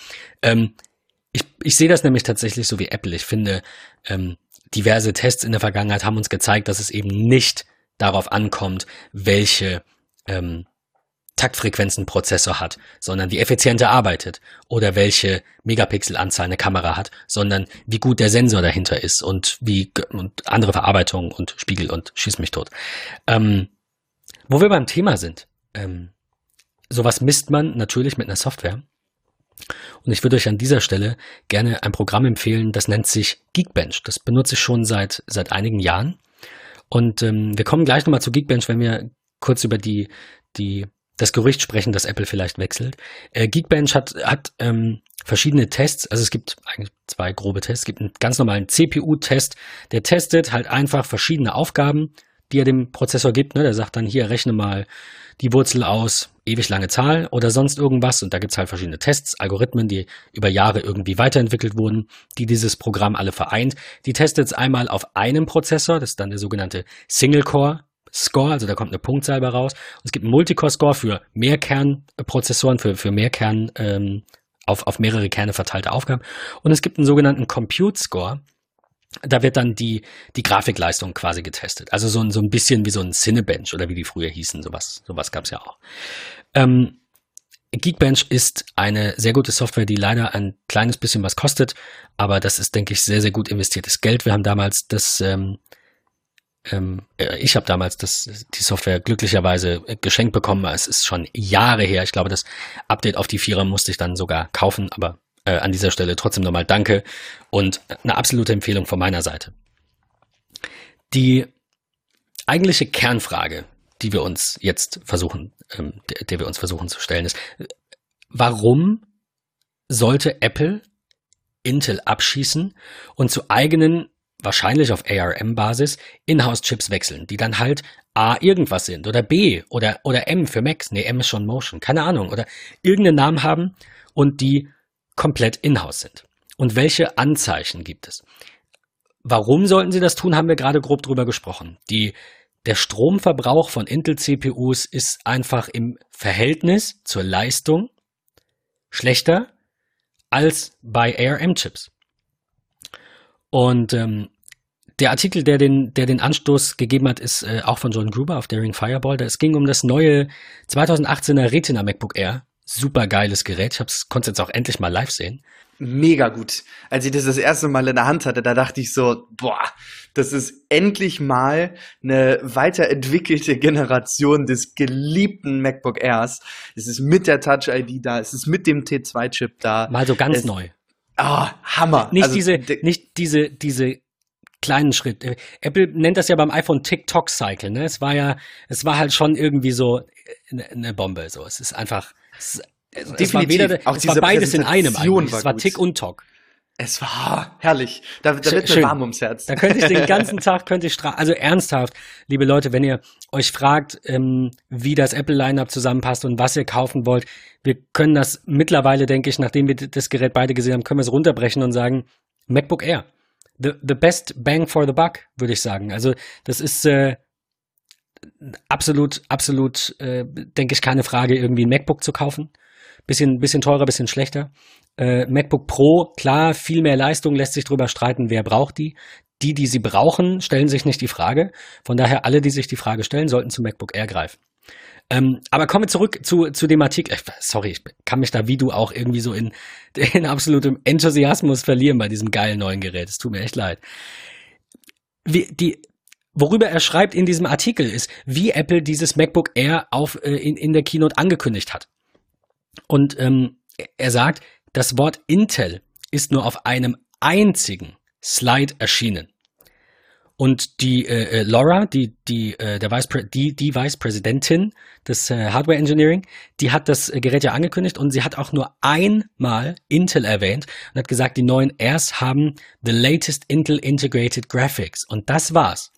Ähm, ich, sehe das nämlich tatsächlich so wie Apple. Ich finde, ähm, diverse Tests in der Vergangenheit haben uns gezeigt, dass es eben nicht darauf ankommt, welche ähm, Taktfrequenzen Prozessor hat, sondern wie effizient er arbeitet oder welche Megapixelanzahl eine Kamera hat, sondern wie gut der Sensor dahinter ist und wie und andere Verarbeitung und Spiegel und schieß mich tot. Ähm, wo wir beim Thema sind, ähm, sowas misst man natürlich mit einer Software. Und ich würde euch an dieser Stelle gerne ein Programm empfehlen, das nennt sich Geekbench. Das benutze ich schon seit, seit einigen Jahren. Und ähm, wir kommen gleich nochmal zu Geekbench, wenn wir kurz über die, die, das Gerücht sprechen, dass Apple vielleicht wechselt. Äh, Geekbench hat, hat ähm, verschiedene Tests, also es gibt eigentlich zwei grobe Tests. Es gibt einen ganz normalen CPU-Test, der testet halt einfach verschiedene Aufgaben, die er dem Prozessor gibt. Ne? Der sagt dann hier, rechne mal die Wurzel aus ewig lange Zahl oder sonst irgendwas. Und da gibt's halt verschiedene Tests, Algorithmen, die über Jahre irgendwie weiterentwickelt wurden, die dieses Programm alle vereint. Die testet es einmal auf einem Prozessor, das ist dann der sogenannte Single Core Score, also da kommt eine Punktzahl bei raus. Und es gibt einen Multicore-Score für Mehrkernprozessoren, für, für Mehrkern, ähm, auf, auf mehrere Kerne verteilte Aufgaben. Und es gibt einen sogenannten Compute Score, da wird dann die, die Grafikleistung quasi getestet. Also so ein, so ein bisschen wie so ein Cinebench oder wie die früher hießen. Sowas, sowas gab es ja auch. Ähm, Geekbench ist eine sehr gute Software, die leider ein kleines bisschen was kostet, aber das ist, denke ich, sehr, sehr gut investiertes Geld. Wir haben damals das, ähm, ähm, äh, ich habe damals das, die Software glücklicherweise geschenkt bekommen. Es ist schon Jahre her. Ich glaube, das Update auf die Vierer musste ich dann sogar kaufen, aber äh, an dieser Stelle trotzdem nochmal Danke und eine absolute Empfehlung von meiner Seite. Die eigentliche Kernfrage, die wir uns jetzt versuchen, ähm, der, der wir uns versuchen zu stellen, ist, warum sollte Apple Intel abschießen und zu eigenen, wahrscheinlich auf ARM-Basis, Inhouse-Chips wechseln, die dann halt A irgendwas sind oder B oder, oder M für Macs, nee, M ist schon Motion, keine Ahnung, oder irgendeinen Namen haben und die komplett in-house sind. Und welche Anzeichen gibt es? Warum sollten sie das tun, haben wir gerade grob drüber gesprochen. Die, der Stromverbrauch von Intel-CPUs ist einfach im Verhältnis zur Leistung schlechter als bei ARM-Chips. Und ähm, der Artikel, der den, der den Anstoß gegeben hat, ist äh, auch von John Gruber auf Daring Fireball. Es ging um das neue 2018er Retina MacBook Air super geiles Gerät. Ich konnte es jetzt auch endlich mal live sehen. Mega gut. Als ich das das erste Mal in der Hand hatte, da dachte ich so, boah, das ist endlich mal eine weiterentwickelte Generation des geliebten MacBook Airs. Es ist mit der Touch ID da, es ist mit dem T2-Chip da. Mal so ganz es, neu. Ah, oh, Hammer. Nicht also, diese, nicht diese, diese kleinen Schritt. Apple nennt das ja beim iPhone TikTok Cycle, ne? Es war ja, es war halt schon irgendwie so eine Bombe, so. Es ist einfach, es, Definitiv. war, weder, auch es war beides in einem eigentlich. es war Tick und Talk. Es war herrlich. Da, da wird mir warm ums Herz. Da könnte ich den ganzen Tag, könnte ich also ernsthaft, liebe Leute, wenn ihr euch fragt, ähm, wie das Apple-Lineup zusammenpasst und was ihr kaufen wollt, wir können das mittlerweile, denke ich, nachdem wir das Gerät beide gesehen haben, können wir es runterbrechen und sagen, MacBook Air. The, the best bang for the buck, würde ich sagen. Also das ist äh, absolut, absolut, äh, denke ich, keine Frage, irgendwie ein MacBook zu kaufen. Bisschen, bisschen teurer, bisschen schlechter. Äh, MacBook Pro, klar, viel mehr Leistung, lässt sich drüber streiten, wer braucht die. Die, die sie brauchen, stellen sich nicht die Frage. Von daher, alle, die sich die Frage stellen, sollten zum MacBook Air greifen. Ähm, aber kommen wir zurück zu, zu dem Artikel. Sorry, ich kann mich da wie du auch irgendwie so in, in absolutem Enthusiasmus verlieren bei diesem geilen neuen Gerät. Es tut mir echt leid. Wie, die, worüber er schreibt in diesem Artikel ist, wie Apple dieses MacBook Air auf, äh, in, in der Keynote angekündigt hat. Und ähm, er sagt, das Wort Intel ist nur auf einem einzigen Slide erschienen. Und die äh, äh Laura, die, die, äh, der Vice die, die Vice Präsidentin des äh, Hardware Engineering, die hat das äh, Gerät ja angekündigt und sie hat auch nur einmal Intel erwähnt und hat gesagt, die neuen Airs haben the latest Intel Integrated Graphics. Und das war's.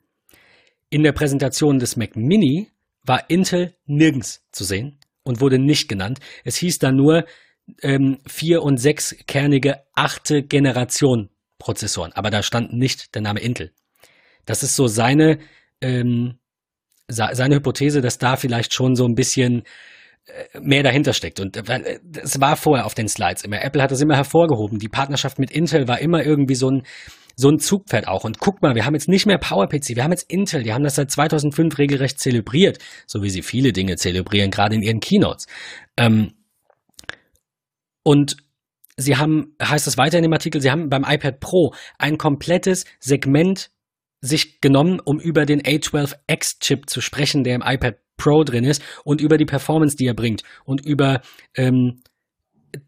In der Präsentation des Mac Mini war Intel nirgends zu sehen und wurde nicht genannt. Es hieß da nur ähm, vier- und sechskernige achte Generation Prozessoren, aber da stand nicht der Name Intel. Das ist so seine, ähm, seine Hypothese, dass da vielleicht schon so ein bisschen äh, mehr dahinter steckt. Und äh, es war vorher auf den Slides immer. Apple hat das immer hervorgehoben. Die Partnerschaft mit Intel war immer irgendwie so ein, so ein Zugpferd auch. Und guck mal, wir haben jetzt nicht mehr PowerPC, wir haben jetzt Intel, die haben das seit 2005 regelrecht zelebriert, so wie sie viele Dinge zelebrieren, gerade in ihren Keynotes. Ähm, und sie haben, heißt es weiter in dem Artikel, sie haben beim iPad Pro ein komplettes Segment sich genommen, um über den A12X-Chip zu sprechen, der im iPad Pro drin ist und über die Performance, die er bringt und über ähm,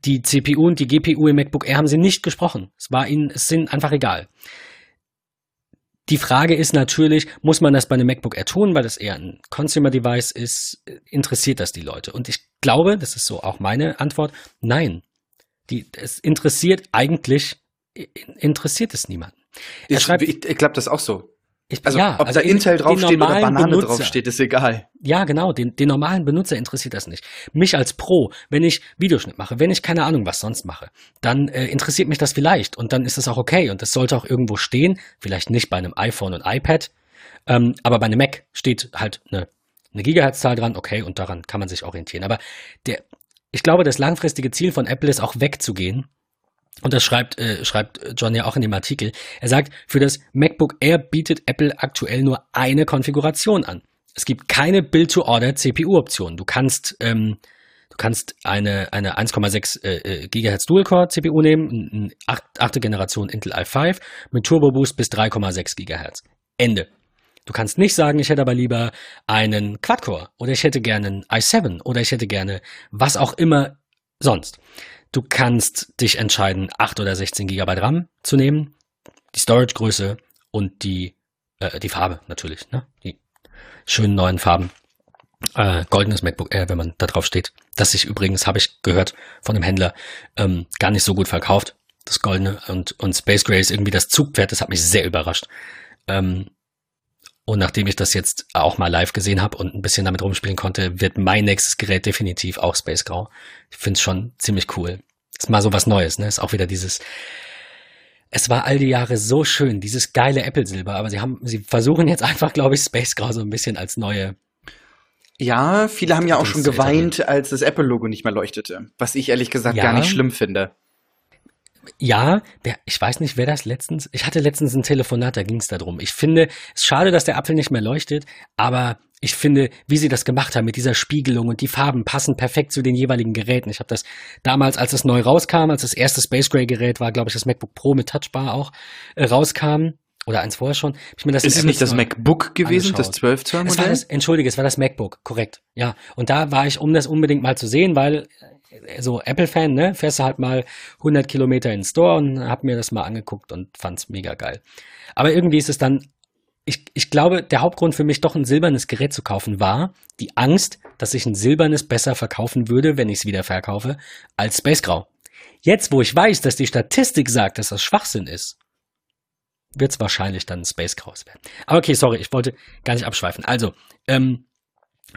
die CPU und die GPU im MacBook Air haben sie nicht gesprochen. Es war ihnen, es sind einfach egal. Die Frage ist natürlich, muss man das bei einem MacBook Air tun, weil das eher ein Consumer Device ist? Interessiert das die Leute? Und ich glaube, das ist so auch meine Antwort, nein. Die, es interessiert eigentlich, interessiert es niemanden. Ich, schreibt, ich, ich glaube das auch so. Ich, also, ja, ob also da Intel draufsteht oder Banane Benutzer, draufsteht, ist egal. Ja, genau. Den, den normalen Benutzer interessiert das nicht. Mich als Pro, wenn ich Videoschnitt mache, wenn ich keine Ahnung was sonst mache, dann äh, interessiert mich das vielleicht und dann ist das auch okay und das sollte auch irgendwo stehen. Vielleicht nicht bei einem iPhone und iPad, ähm, aber bei einem Mac steht halt eine, eine Gigahertz-Zahl dran, okay, und daran kann man sich orientieren. Aber der, ich glaube, das langfristige Ziel von Apple ist auch wegzugehen und das schreibt, äh, schreibt John ja auch in dem Artikel. Er sagt, für das MacBook Air bietet Apple aktuell nur eine Konfiguration an. Es gibt keine Build-to-Order CPU-Option. Du kannst, ähm, du kannst eine, eine 1,6 äh, äh GHz Dual-Core CPU nehmen, eine 8. Generation Intel i5 mit Turbo Boost bis 3,6 GHz. Ende. Du kannst nicht sagen, ich hätte aber lieber einen Quad-Core oder ich hätte gerne einen i7 oder ich hätte gerne was auch immer sonst. Du kannst dich entscheiden, 8 oder 16 GB RAM zu nehmen, die Storage-Größe und die, äh, die Farbe natürlich, ne? die schönen neuen Farben. Äh, goldenes MacBook Air, wenn man da drauf steht. Das sich übrigens, habe ich gehört von einem Händler, ähm, gar nicht so gut verkauft. Das goldene und, und Space Gray ist irgendwie das Zugpferd, das hat mich sehr überrascht. Ähm, und nachdem ich das jetzt auch mal live gesehen habe und ein bisschen damit rumspielen konnte, wird mein nächstes Gerät definitiv auch Space Grau. Ich finde es schon ziemlich cool. Ist mal so was Neues, ne? Ist auch wieder dieses. Es war all die Jahre so schön, dieses geile Apple-Silber, aber sie haben, sie versuchen jetzt einfach, glaube ich, Space Grau so ein bisschen als neue. Ja, viele haben ja auch schon geweint, als das Apple-Logo nicht mehr leuchtete. Was ich ehrlich gesagt ja. gar nicht schlimm finde. Ja, der, ich weiß nicht, wer das letztens, ich hatte letztens ein Telefonat, da ging es darum. Ich finde, es ist schade, dass der Apfel nicht mehr leuchtet, aber ich finde, wie sie das gemacht haben mit dieser Spiegelung und die Farben passen perfekt zu den jeweiligen Geräten. Ich habe das damals, als es neu rauskam, als das erste Space Gray Gerät war, glaube ich, das MacBook Pro mit Touchbar auch äh, rauskam, oder eins vorher schon. Ich mir das ist es nicht das MacBook gewesen, angeschaut. das 12 Zoll Modell? Es war das, entschuldige, es war das MacBook, korrekt. Ja, und da war ich, um das unbedingt mal zu sehen, weil so Apple-Fan, ne, fährst du halt mal 100 Kilometer in den Store und hab mir das mal angeguckt und fand's mega geil. Aber irgendwie ist es dann, ich, ich glaube, der Hauptgrund für mich doch ein silbernes Gerät zu kaufen war die Angst, dass ich ein silbernes besser verkaufen würde, wenn ich es wieder verkaufe, als Space Grau. Jetzt, wo ich weiß, dass die Statistik sagt, dass das Schwachsinn ist, wird es wahrscheinlich dann Space Kraus werden. Aber okay, sorry, ich wollte gar nicht abschweifen. Also, ähm,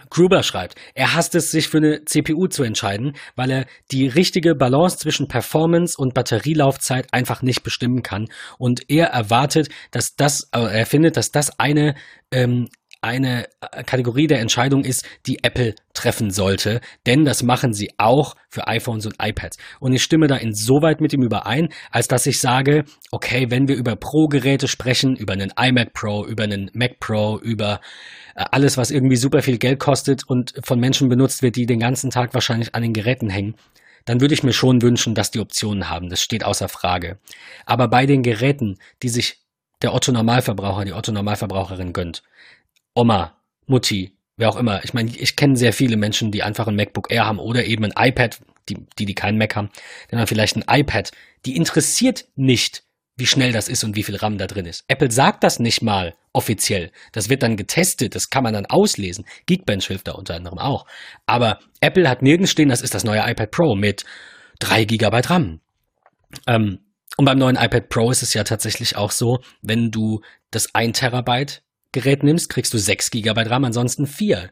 Gruber schreibt, er hasst es, sich für eine CPU zu entscheiden, weil er die richtige Balance zwischen Performance und Batterielaufzeit einfach nicht bestimmen kann. Und er erwartet, dass das, äh, er findet, dass das eine ähm, eine äh, Kategorie der Entscheidung ist, die Apple treffen sollte, denn das machen sie auch für iPhones und iPads. Und ich stimme da insoweit mit ihm überein, als dass ich sage, okay, wenn wir über Pro-Geräte sprechen, über einen iMac Pro, über einen Mac Pro, über äh, alles, was irgendwie super viel Geld kostet und von Menschen benutzt wird, die den ganzen Tag wahrscheinlich an den Geräten hängen, dann würde ich mir schon wünschen, dass die Optionen haben. Das steht außer Frage. Aber bei den Geräten, die sich der Otto Normalverbraucher, die Otto Normalverbraucherin gönnt, Oma, Mutti, wer auch immer. Ich meine, ich kenne sehr viele Menschen, die einfach ein MacBook Air haben oder eben ein iPad, die, die, die keinen Mac haben, die haben vielleicht ein iPad. Die interessiert nicht, wie schnell das ist und wie viel RAM da drin ist. Apple sagt das nicht mal offiziell. Das wird dann getestet, das kann man dann auslesen. Geekbench hilft da unter anderem auch. Aber Apple hat nirgends stehen, das ist das neue iPad Pro mit 3 GB RAM. Ähm, und beim neuen iPad Pro ist es ja tatsächlich auch so, wenn du das 1 Terabyte Gerät nimmst, kriegst du 6 GB RAM, ansonsten 4.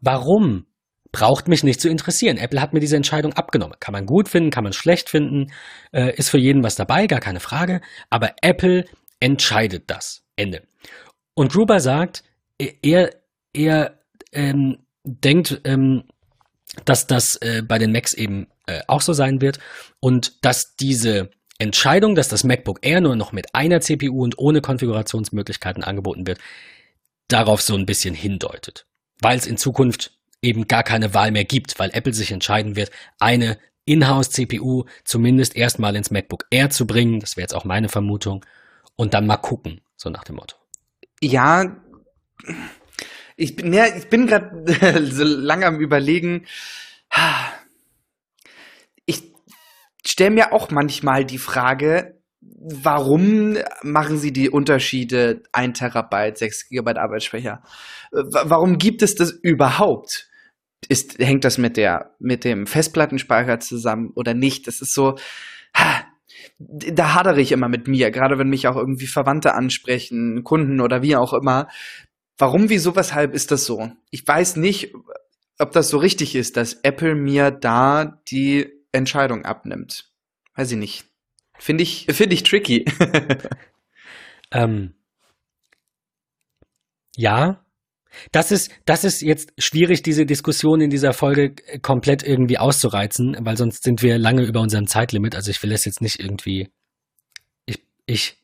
Warum? Braucht mich nicht zu interessieren. Apple hat mir diese Entscheidung abgenommen. Kann man gut finden, kann man schlecht finden, äh, ist für jeden was dabei, gar keine Frage. Aber Apple entscheidet das. Ende. Und Gruber sagt, er, er ähm, denkt, ähm, dass das äh, bei den Macs eben äh, auch so sein wird und dass diese Entscheidung, dass das MacBook Air nur noch mit einer CPU und ohne Konfigurationsmöglichkeiten angeboten wird, darauf so ein bisschen hindeutet. Weil es in Zukunft eben gar keine Wahl mehr gibt, weil Apple sich entscheiden wird, eine Inhouse-CPU zumindest erstmal ins MacBook Air zu bringen. Das wäre jetzt auch meine Vermutung. Und dann mal gucken, so nach dem Motto. Ja, ich bin, ja, ich bin gerade so lange am Überlegen. Ich stelle mir auch manchmal die Frage, warum machen sie die Unterschiede 1 Terabyte, 6 Gigabyte Arbeitsspeicher? Warum gibt es das überhaupt? Ist, hängt das mit der, mit dem Festplattenspeicher zusammen oder nicht? Das ist so, da hadere ich immer mit mir, gerade wenn mich auch irgendwie Verwandte ansprechen, Kunden oder wie auch immer. Warum, wieso, weshalb ist das so? Ich weiß nicht, ob das so richtig ist, dass Apple mir da die Entscheidung abnimmt. Weiß ich nicht. Finde ich, finde ich tricky. ähm, ja. Das ist, das ist jetzt schwierig, diese Diskussion in dieser Folge komplett irgendwie auszureizen, weil sonst sind wir lange über unserem Zeitlimit. Also ich will das jetzt nicht irgendwie. Ich, ich,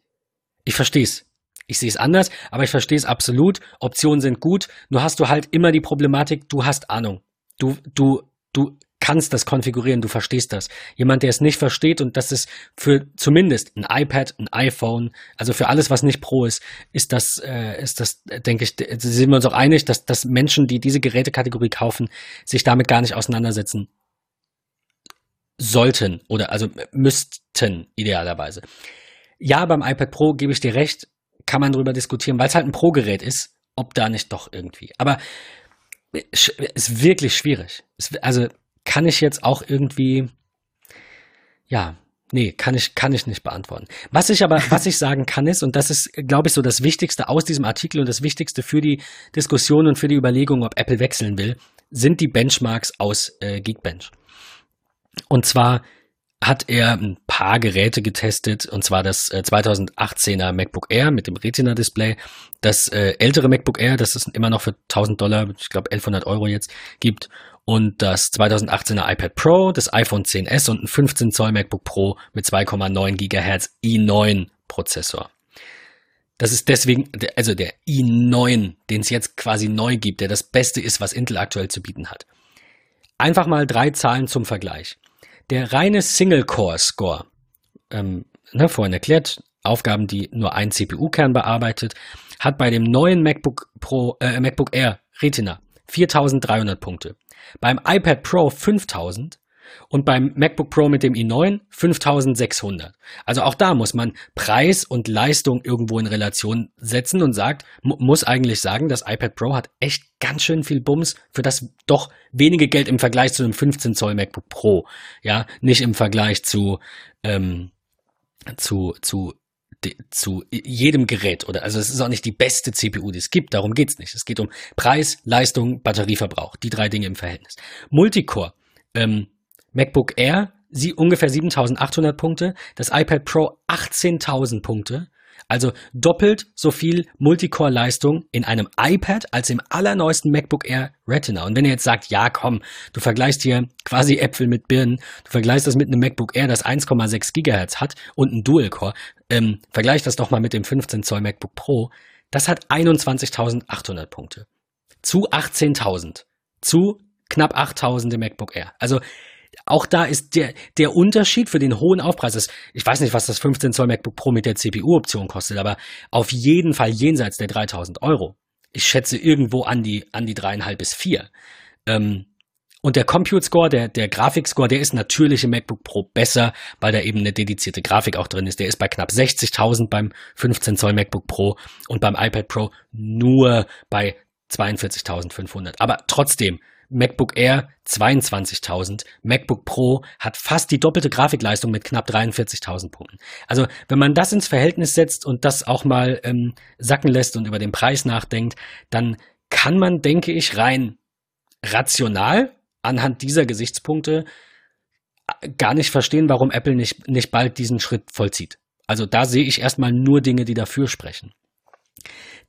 ich verstehe es. Ich sehe es anders, aber ich verstehe es absolut. Optionen sind gut. Nur hast du halt immer die Problematik, du hast Ahnung. Du, du, du kannst das konfigurieren, du verstehst das. Jemand, der es nicht versteht und das ist für zumindest ein iPad, ein iPhone, also für alles, was nicht Pro ist, ist das, äh, ist das, denke ich, sind wir uns auch einig, dass, dass Menschen, die diese Gerätekategorie kaufen, sich damit gar nicht auseinandersetzen sollten oder also müssten idealerweise. Ja, beim iPad Pro gebe ich dir recht, kann man drüber diskutieren, weil es halt ein Pro-Gerät ist, ob da nicht doch irgendwie. Aber es ist wirklich schwierig. Es, also kann ich jetzt auch irgendwie, ja, nee, kann ich, kann ich nicht beantworten. Was ich aber, was ich sagen kann ist, und das ist, glaube ich, so das Wichtigste aus diesem Artikel und das Wichtigste für die Diskussion und für die Überlegung, ob Apple wechseln will, sind die Benchmarks aus äh, Geekbench. Und zwar hat er ein paar Geräte getestet, und zwar das äh, 2018er MacBook Air mit dem Retina-Display, das äh, ältere MacBook Air, das es immer noch für 1000 Dollar, ich glaube 1100 Euro jetzt gibt, und das 2018er iPad Pro, das iPhone 10s und ein 15 Zoll MacBook Pro mit 2,9 GHz i9 Prozessor. Das ist deswegen, also der i9, den es jetzt quasi neu gibt, der das Beste ist, was Intel aktuell zu bieten hat. Einfach mal drei Zahlen zum Vergleich. Der reine Single-Core-Score, ähm, ne, vorhin erklärt, Aufgaben, die nur ein CPU-Kern bearbeitet, hat bei dem neuen MacBook Pro, äh, MacBook Air Retina 4300 Punkte. Beim iPad Pro 5000 und beim MacBook Pro mit dem i9 5600. Also auch da muss man Preis und Leistung irgendwo in Relation setzen und sagt, muss eigentlich sagen, das iPad Pro hat echt ganz schön viel Bums für das doch wenige Geld im Vergleich zu einem 15 Zoll MacBook Pro. Ja, nicht im Vergleich zu, ähm, zu, zu zu jedem Gerät oder also es ist auch nicht die beste CPU, die es gibt, darum geht's nicht. Es geht um Preis, Leistung, Batterieverbrauch, die drei Dinge im Verhältnis. Multicore, ähm, MacBook Air sie ungefähr 7800 Punkte, das iPad Pro 18.000 Punkte, also doppelt so viel Multicore-Leistung in einem iPad als im allerneuesten MacBook Air Retina. Und wenn ihr jetzt sagt, ja komm, du vergleichst hier quasi Äpfel mit Birnen, du vergleichst das mit einem MacBook Air, das 1,6 Gigahertz hat und ein Dual-Core, ähm, vergleich das doch mal mit dem 15 Zoll MacBook Pro, das hat 21.800 Punkte. Zu 18.000. Zu knapp 8.000 im MacBook Air. Also auch da ist der, der Unterschied für den hohen Aufpreis, ist, ich weiß nicht, was das 15 Zoll MacBook Pro mit der CPU-Option kostet, aber auf jeden Fall jenseits der 3000 Euro. Ich schätze irgendwo an die, an die dreieinhalb bis vier. Ähm, und der Compute Score, der, der Grafikscore, der ist natürlich im MacBook Pro besser, weil da eben eine dedizierte Grafik auch drin ist. Der ist bei knapp 60.000 beim 15 Zoll MacBook Pro und beim iPad Pro nur bei 42.500. Aber trotzdem, MacBook Air 22.000, MacBook Pro hat fast die doppelte Grafikleistung mit knapp 43.000 Punkten. Also wenn man das ins Verhältnis setzt und das auch mal ähm, sacken lässt und über den Preis nachdenkt, dann kann man, denke ich, rein rational anhand dieser Gesichtspunkte äh, gar nicht verstehen, warum Apple nicht, nicht bald diesen Schritt vollzieht. Also da sehe ich erstmal nur Dinge, die dafür sprechen.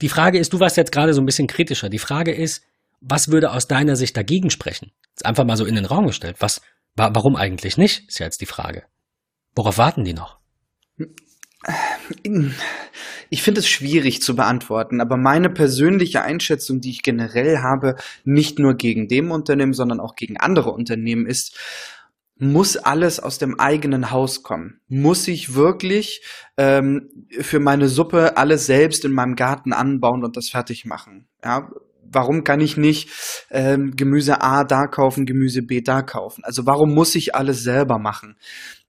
Die Frage ist, du warst jetzt gerade so ein bisschen kritischer. Die Frage ist, was würde aus deiner Sicht dagegen sprechen? Ist einfach mal so in den Raum gestellt. Was, warum eigentlich nicht, ist ja jetzt die Frage. Worauf warten die noch? Ich finde es schwierig zu beantworten, aber meine persönliche Einschätzung, die ich generell habe, nicht nur gegen dem Unternehmen, sondern auch gegen andere Unternehmen, ist, muss alles aus dem eigenen Haus kommen? Muss ich wirklich ähm, für meine Suppe alles selbst in meinem Garten anbauen und das fertig machen? Ja, warum kann ich nicht ähm, Gemüse A da kaufen, Gemüse B da kaufen? Also warum muss ich alles selber machen?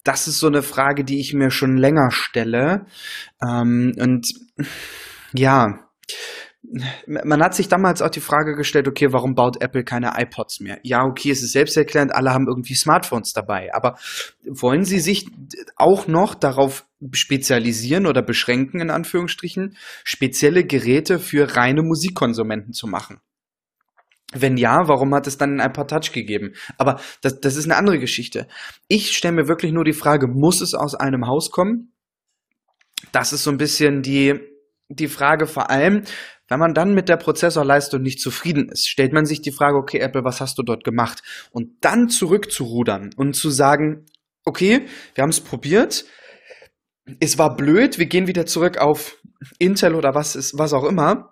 Das ist so eine Frage, die ich mir schon länger stelle. Ähm, und ja, man hat sich damals auch die Frage gestellt, okay, warum baut Apple keine iPods mehr? Ja, okay, es ist selbsterklärend, alle haben irgendwie Smartphones dabei, aber wollen sie sich auch noch darauf spezialisieren oder beschränken, in Anführungsstrichen, spezielle Geräte für reine Musikkonsumenten zu machen? Wenn ja, warum hat es dann ein iPod Touch gegeben? Aber das, das ist eine andere Geschichte. Ich stelle mir wirklich nur die Frage, muss es aus einem Haus kommen? Das ist so ein bisschen die, die Frage vor allem, wenn man dann mit der Prozessorleistung nicht zufrieden ist, stellt man sich die Frage, okay, Apple, was hast du dort gemacht? Und dann zurückzurudern und zu sagen, okay, wir haben es probiert, es war blöd, wir gehen wieder zurück auf Intel oder was ist, was auch immer,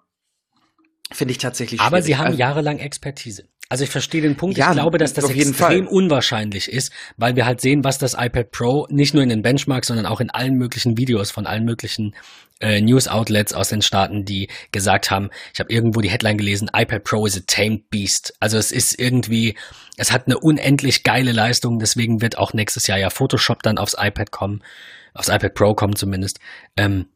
finde ich tatsächlich Aber sie haben also, jahrelang Expertise. Also ich verstehe den Punkt. Ja, ich glaube, dass das extrem Fall. unwahrscheinlich ist, weil wir halt sehen, was das iPad Pro nicht nur in den Benchmarks, sondern auch in allen möglichen Videos von allen möglichen äh, News-Outlets aus den Staaten, die gesagt haben, ich habe irgendwo die Headline gelesen, iPad Pro is a tamed beast. Also es ist irgendwie, es hat eine unendlich geile Leistung, deswegen wird auch nächstes Jahr ja Photoshop dann aufs iPad kommen, aufs iPad Pro kommen zumindest. Ähm,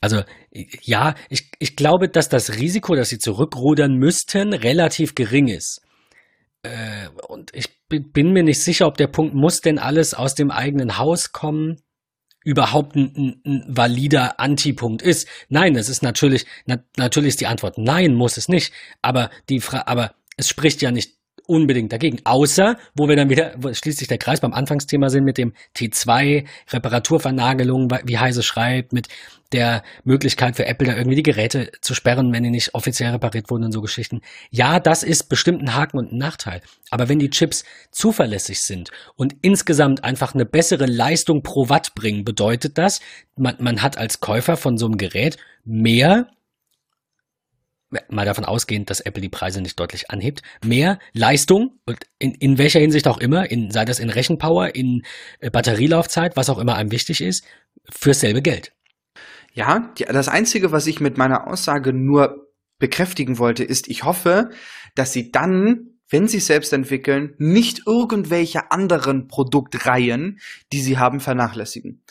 also ja, ich, ich glaube, dass das Risiko, dass sie zurückrudern müssten, relativ gering ist. Äh, und ich bin mir nicht sicher, ob der Punkt, muss denn alles aus dem eigenen Haus kommen, überhaupt ein, ein, valider Antipunkt ist. Nein, es ist natürlich, na, natürlich ist die Antwort nein, muss es nicht. Aber die Fra aber es spricht ja nicht unbedingt dagegen. Außer, wo wir dann wieder, wo schließt sich der Kreis beim Anfangsthema sind mit dem T2, Reparaturvernagelung, wie Heise schreibt, mit der Möglichkeit für Apple da irgendwie die Geräte zu sperren, wenn die nicht offiziell repariert wurden und so Geschichten. Ja, das ist bestimmt ein Haken und ein Nachteil. Aber wenn die Chips zuverlässig sind und insgesamt einfach eine bessere Leistung pro Watt bringen, bedeutet das, man, man hat als Käufer von so einem Gerät mehr mal davon ausgehend, dass Apple die Preise nicht deutlich anhebt, mehr Leistung, in, in welcher Hinsicht auch immer, in, sei das in Rechenpower, in äh, Batterielaufzeit, was auch immer einem wichtig ist, fürs selbe Geld. Ja, das Einzige, was ich mit meiner Aussage nur bekräftigen wollte, ist, ich hoffe, dass sie dann wenn sie es selbst entwickeln, nicht irgendwelche anderen Produktreihen, die sie haben, vernachlässigen.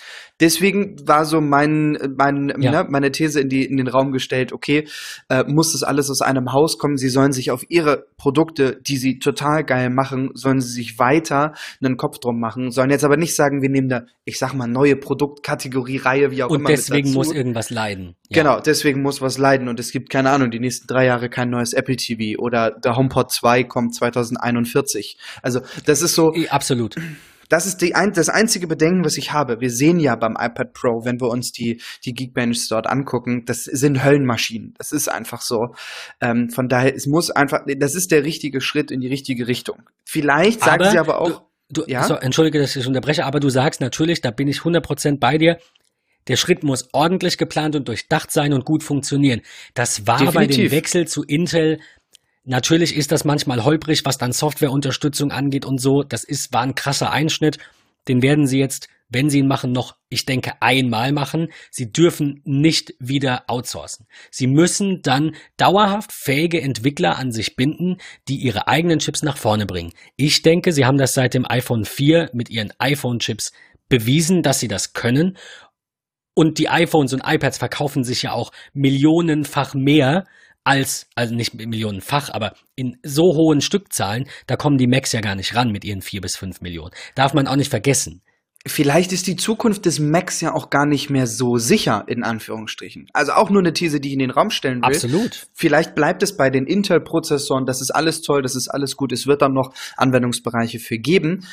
Deswegen war so mein, mein ja. ne, meine These in, die, in den Raum gestellt, okay, äh, muss das alles aus einem Haus kommen? Sie sollen sich auf ihre Produkte, die sie total geil machen, sollen sie sich weiter einen Kopf drum machen, sollen jetzt aber nicht sagen, wir nehmen da, ich sag mal, neue Produktkategorie, Reihe, wie auch und immer. Und deswegen muss irgendwas leiden. Ja. Genau, deswegen muss was leiden und es gibt, keine Ahnung, die nächsten drei Jahre kein neues Apple TV oder der HomePod 2 kommt 2041. Also das ist so. Absolut. Das ist die ein, das einzige Bedenken, was ich habe. Wir sehen ja beim iPad Pro, wenn wir uns die, die Geekbench dort angucken, das sind Höllenmaschinen. Das ist einfach so. Ähm, von daher, es muss einfach, das ist der richtige Schritt in die richtige Richtung. Vielleicht sagen sie aber auch. Du, du, ja? so, entschuldige, dass ich unterbreche, aber du sagst natürlich, da bin ich 100% bei dir. Der Schritt muss ordentlich geplant und durchdacht sein und gut funktionieren. Das war Definitiv. bei dem Wechsel zu Intel Natürlich ist das manchmal holprig, was dann Softwareunterstützung angeht und so. Das ist, war ein krasser Einschnitt. Den werden sie jetzt, wenn sie ihn machen, noch, ich denke, einmal machen. Sie dürfen nicht wieder outsourcen. Sie müssen dann dauerhaft fähige Entwickler an sich binden, die ihre eigenen Chips nach vorne bringen. Ich denke, sie haben das seit dem iPhone 4 mit ihren iPhone-Chips bewiesen, dass sie das können. Und die iPhones und iPads verkaufen sich ja auch millionenfach mehr als, also nicht millionenfach, aber in so hohen Stückzahlen, da kommen die Macs ja gar nicht ran mit ihren vier bis fünf Millionen. Darf man auch nicht vergessen. Vielleicht ist die Zukunft des Macs ja auch gar nicht mehr so sicher, in Anführungsstrichen. Also auch nur eine These, die ich in den Raum stellen will. Absolut. Vielleicht bleibt es bei den Intel-Prozessoren, das ist alles toll, das ist alles gut, es wird dann noch Anwendungsbereiche für geben.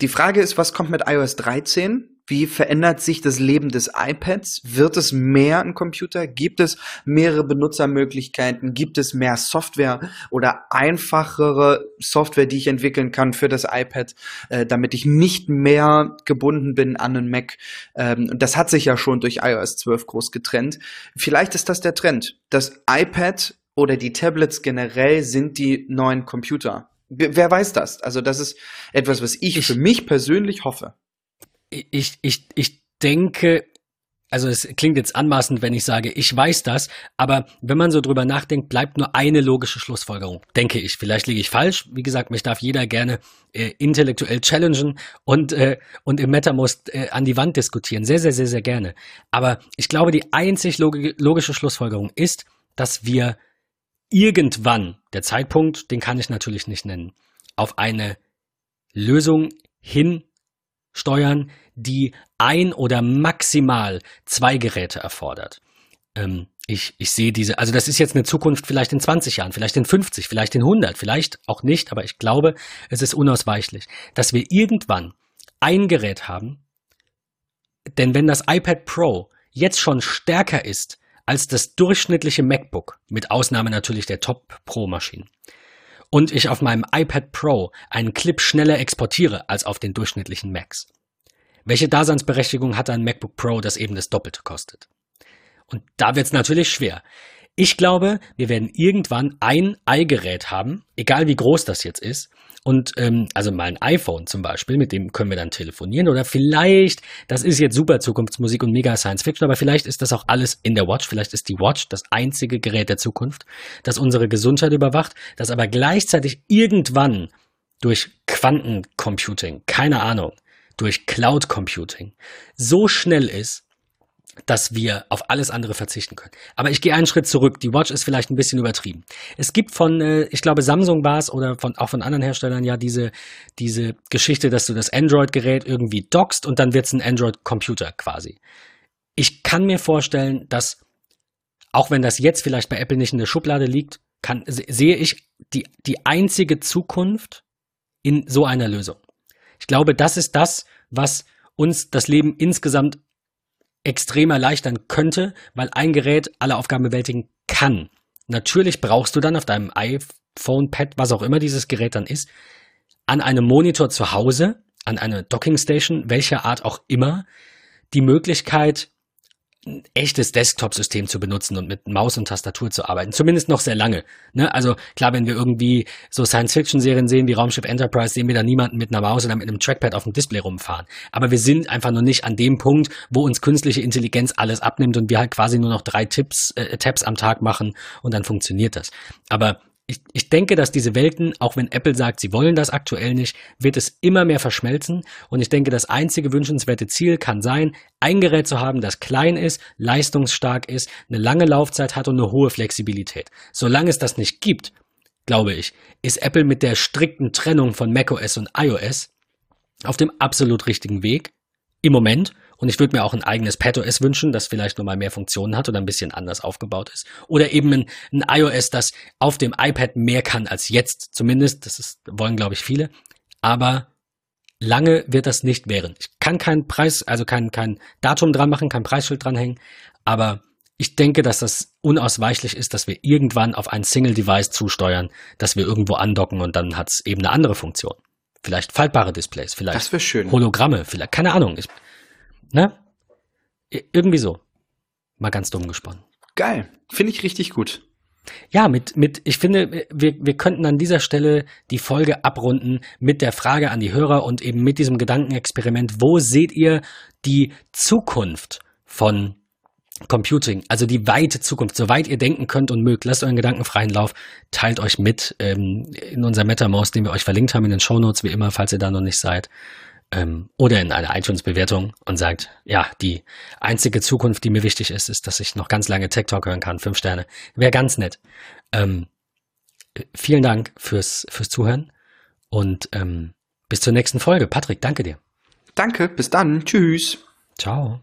Die Frage ist, was kommt mit iOS 13? Wie verändert sich das Leben des iPads? Wird es mehr ein Computer? Gibt es mehrere Benutzermöglichkeiten? Gibt es mehr Software oder einfachere Software, die ich entwickeln kann für das iPad, äh, damit ich nicht mehr gebunden bin an einen Mac? Ähm, das hat sich ja schon durch iOS 12 groß getrennt. Vielleicht ist das der Trend. Das iPad oder die Tablets generell sind die neuen Computer. Wer weiß das? Also das ist etwas, was ich, ich für mich persönlich hoffe ich, ich, ich denke, also es klingt jetzt anmaßend, wenn ich sage, ich weiß das, aber wenn man so drüber nachdenkt, bleibt nur eine logische Schlussfolgerung, denke ich. Vielleicht liege ich falsch. Wie gesagt, mich darf jeder gerne äh, intellektuell challengen und, äh, und im MetaMost äh, an die Wand diskutieren. Sehr, sehr, sehr, sehr gerne. Aber ich glaube, die einzig logische Schlussfolgerung ist, dass wir irgendwann, der Zeitpunkt, den kann ich natürlich nicht nennen, auf eine Lösung hin steuern, die ein oder maximal zwei Geräte erfordert. Ähm, ich, ich sehe diese, also das ist jetzt eine Zukunft vielleicht in 20 Jahren, vielleicht in 50, vielleicht in 100, vielleicht auch nicht, aber ich glaube, es ist unausweichlich, dass wir irgendwann ein Gerät haben, denn wenn das iPad Pro jetzt schon stärker ist als das durchschnittliche MacBook, mit Ausnahme natürlich der Top Pro Maschinen, und ich auf meinem iPad Pro einen Clip schneller exportiere als auf den durchschnittlichen Macs. Welche Daseinsberechtigung hat ein MacBook Pro, das eben das Doppelte kostet? Und da wird es natürlich schwer. Ich glaube, wir werden irgendwann ein i-Gerät haben, egal wie groß das jetzt ist, und ähm, also mal ein iPhone zum Beispiel, mit dem können wir dann telefonieren. Oder vielleicht, das ist jetzt super Zukunftsmusik und mega Science Fiction, aber vielleicht ist das auch alles in der Watch. Vielleicht ist die Watch das einzige Gerät der Zukunft, das unsere Gesundheit überwacht, das aber gleichzeitig irgendwann durch Quantencomputing, keine Ahnung, durch Cloud Computing so schnell ist, dass wir auf alles andere verzichten können. Aber ich gehe einen Schritt zurück. Die Watch ist vielleicht ein bisschen übertrieben. Es gibt von, äh, ich glaube, Samsung war es oder von, auch von anderen Herstellern ja diese, diese Geschichte, dass du das Android-Gerät irgendwie dockst und dann wird es ein Android-Computer quasi. Ich kann mir vorstellen, dass, auch wenn das jetzt vielleicht bei Apple nicht in der Schublade liegt, kann, sehe ich die, die einzige Zukunft in so einer Lösung. Ich glaube, das ist das, was uns das Leben insgesamt extrem erleichtern könnte, weil ein Gerät alle Aufgaben bewältigen kann. Natürlich brauchst du dann auf deinem iPhone, Pad, was auch immer dieses Gerät dann ist, an einem Monitor zu Hause, an einer Dockingstation, welcher Art auch immer, die Möglichkeit, ein echtes Desktop-System zu benutzen und mit Maus und Tastatur zu arbeiten. Zumindest noch sehr lange. Ne? Also klar, wenn wir irgendwie so Science-Fiction-Serien sehen wie Raumschiff Enterprise, sehen wir da niemanden mit einer Maus oder mit einem Trackpad auf dem Display rumfahren. Aber wir sind einfach noch nicht an dem Punkt, wo uns künstliche Intelligenz alles abnimmt und wir halt quasi nur noch drei Tipps, äh, Tabs am Tag machen und dann funktioniert das. Aber ich, ich denke, dass diese Welten, auch wenn Apple sagt, sie wollen das aktuell nicht, wird es immer mehr verschmelzen. Und ich denke, das einzige wünschenswerte Ziel kann sein, ein Gerät zu haben, das klein ist, leistungsstark ist, eine lange Laufzeit hat und eine hohe Flexibilität. Solange es das nicht gibt, glaube ich, ist Apple mit der strikten Trennung von macOS und iOS auf dem absolut richtigen Weg. Im Moment und ich würde mir auch ein eigenes PadOS wünschen, das vielleicht nochmal mehr Funktionen hat oder ein bisschen anders aufgebaut ist. Oder eben ein, ein iOS, das auf dem iPad mehr kann als jetzt zumindest. Das ist, wollen, glaube ich, viele. Aber lange wird das nicht wären. Ich kann keinen Preis, also kein, kein Datum dran machen, kein Preisschild dranhängen. Aber ich denke, dass das unausweichlich ist, dass wir irgendwann auf ein Single-Device zusteuern, dass wir irgendwo andocken und dann hat es eben eine andere Funktion. Vielleicht faltbare Displays, vielleicht Hologramme, vielleicht, keine Ahnung. Ich, Ne? Irgendwie so. Mal ganz dumm gesponnen. Geil. Finde ich richtig gut. Ja, mit, mit, ich finde, wir, wir könnten an dieser Stelle die Folge abrunden mit der Frage an die Hörer und eben mit diesem Gedankenexperiment. Wo seht ihr die Zukunft von Computing, also die weite Zukunft, soweit ihr denken könnt und mögt, lasst euren Gedanken freien Lauf, teilt euch mit ähm, in unser MetaMouse, den wir euch verlinkt haben in den Shownotes, wie immer, falls ihr da noch nicht seid ähm, oder in eine iTunes-Bewertung und sagt, ja, die einzige Zukunft, die mir wichtig ist, ist, dass ich noch ganz lange Tech Talk hören kann. Fünf Sterne. Wäre ganz nett. Ähm, vielen Dank fürs, fürs Zuhören und ähm, bis zur nächsten Folge. Patrick, danke dir. Danke, bis dann. Tschüss. Ciao.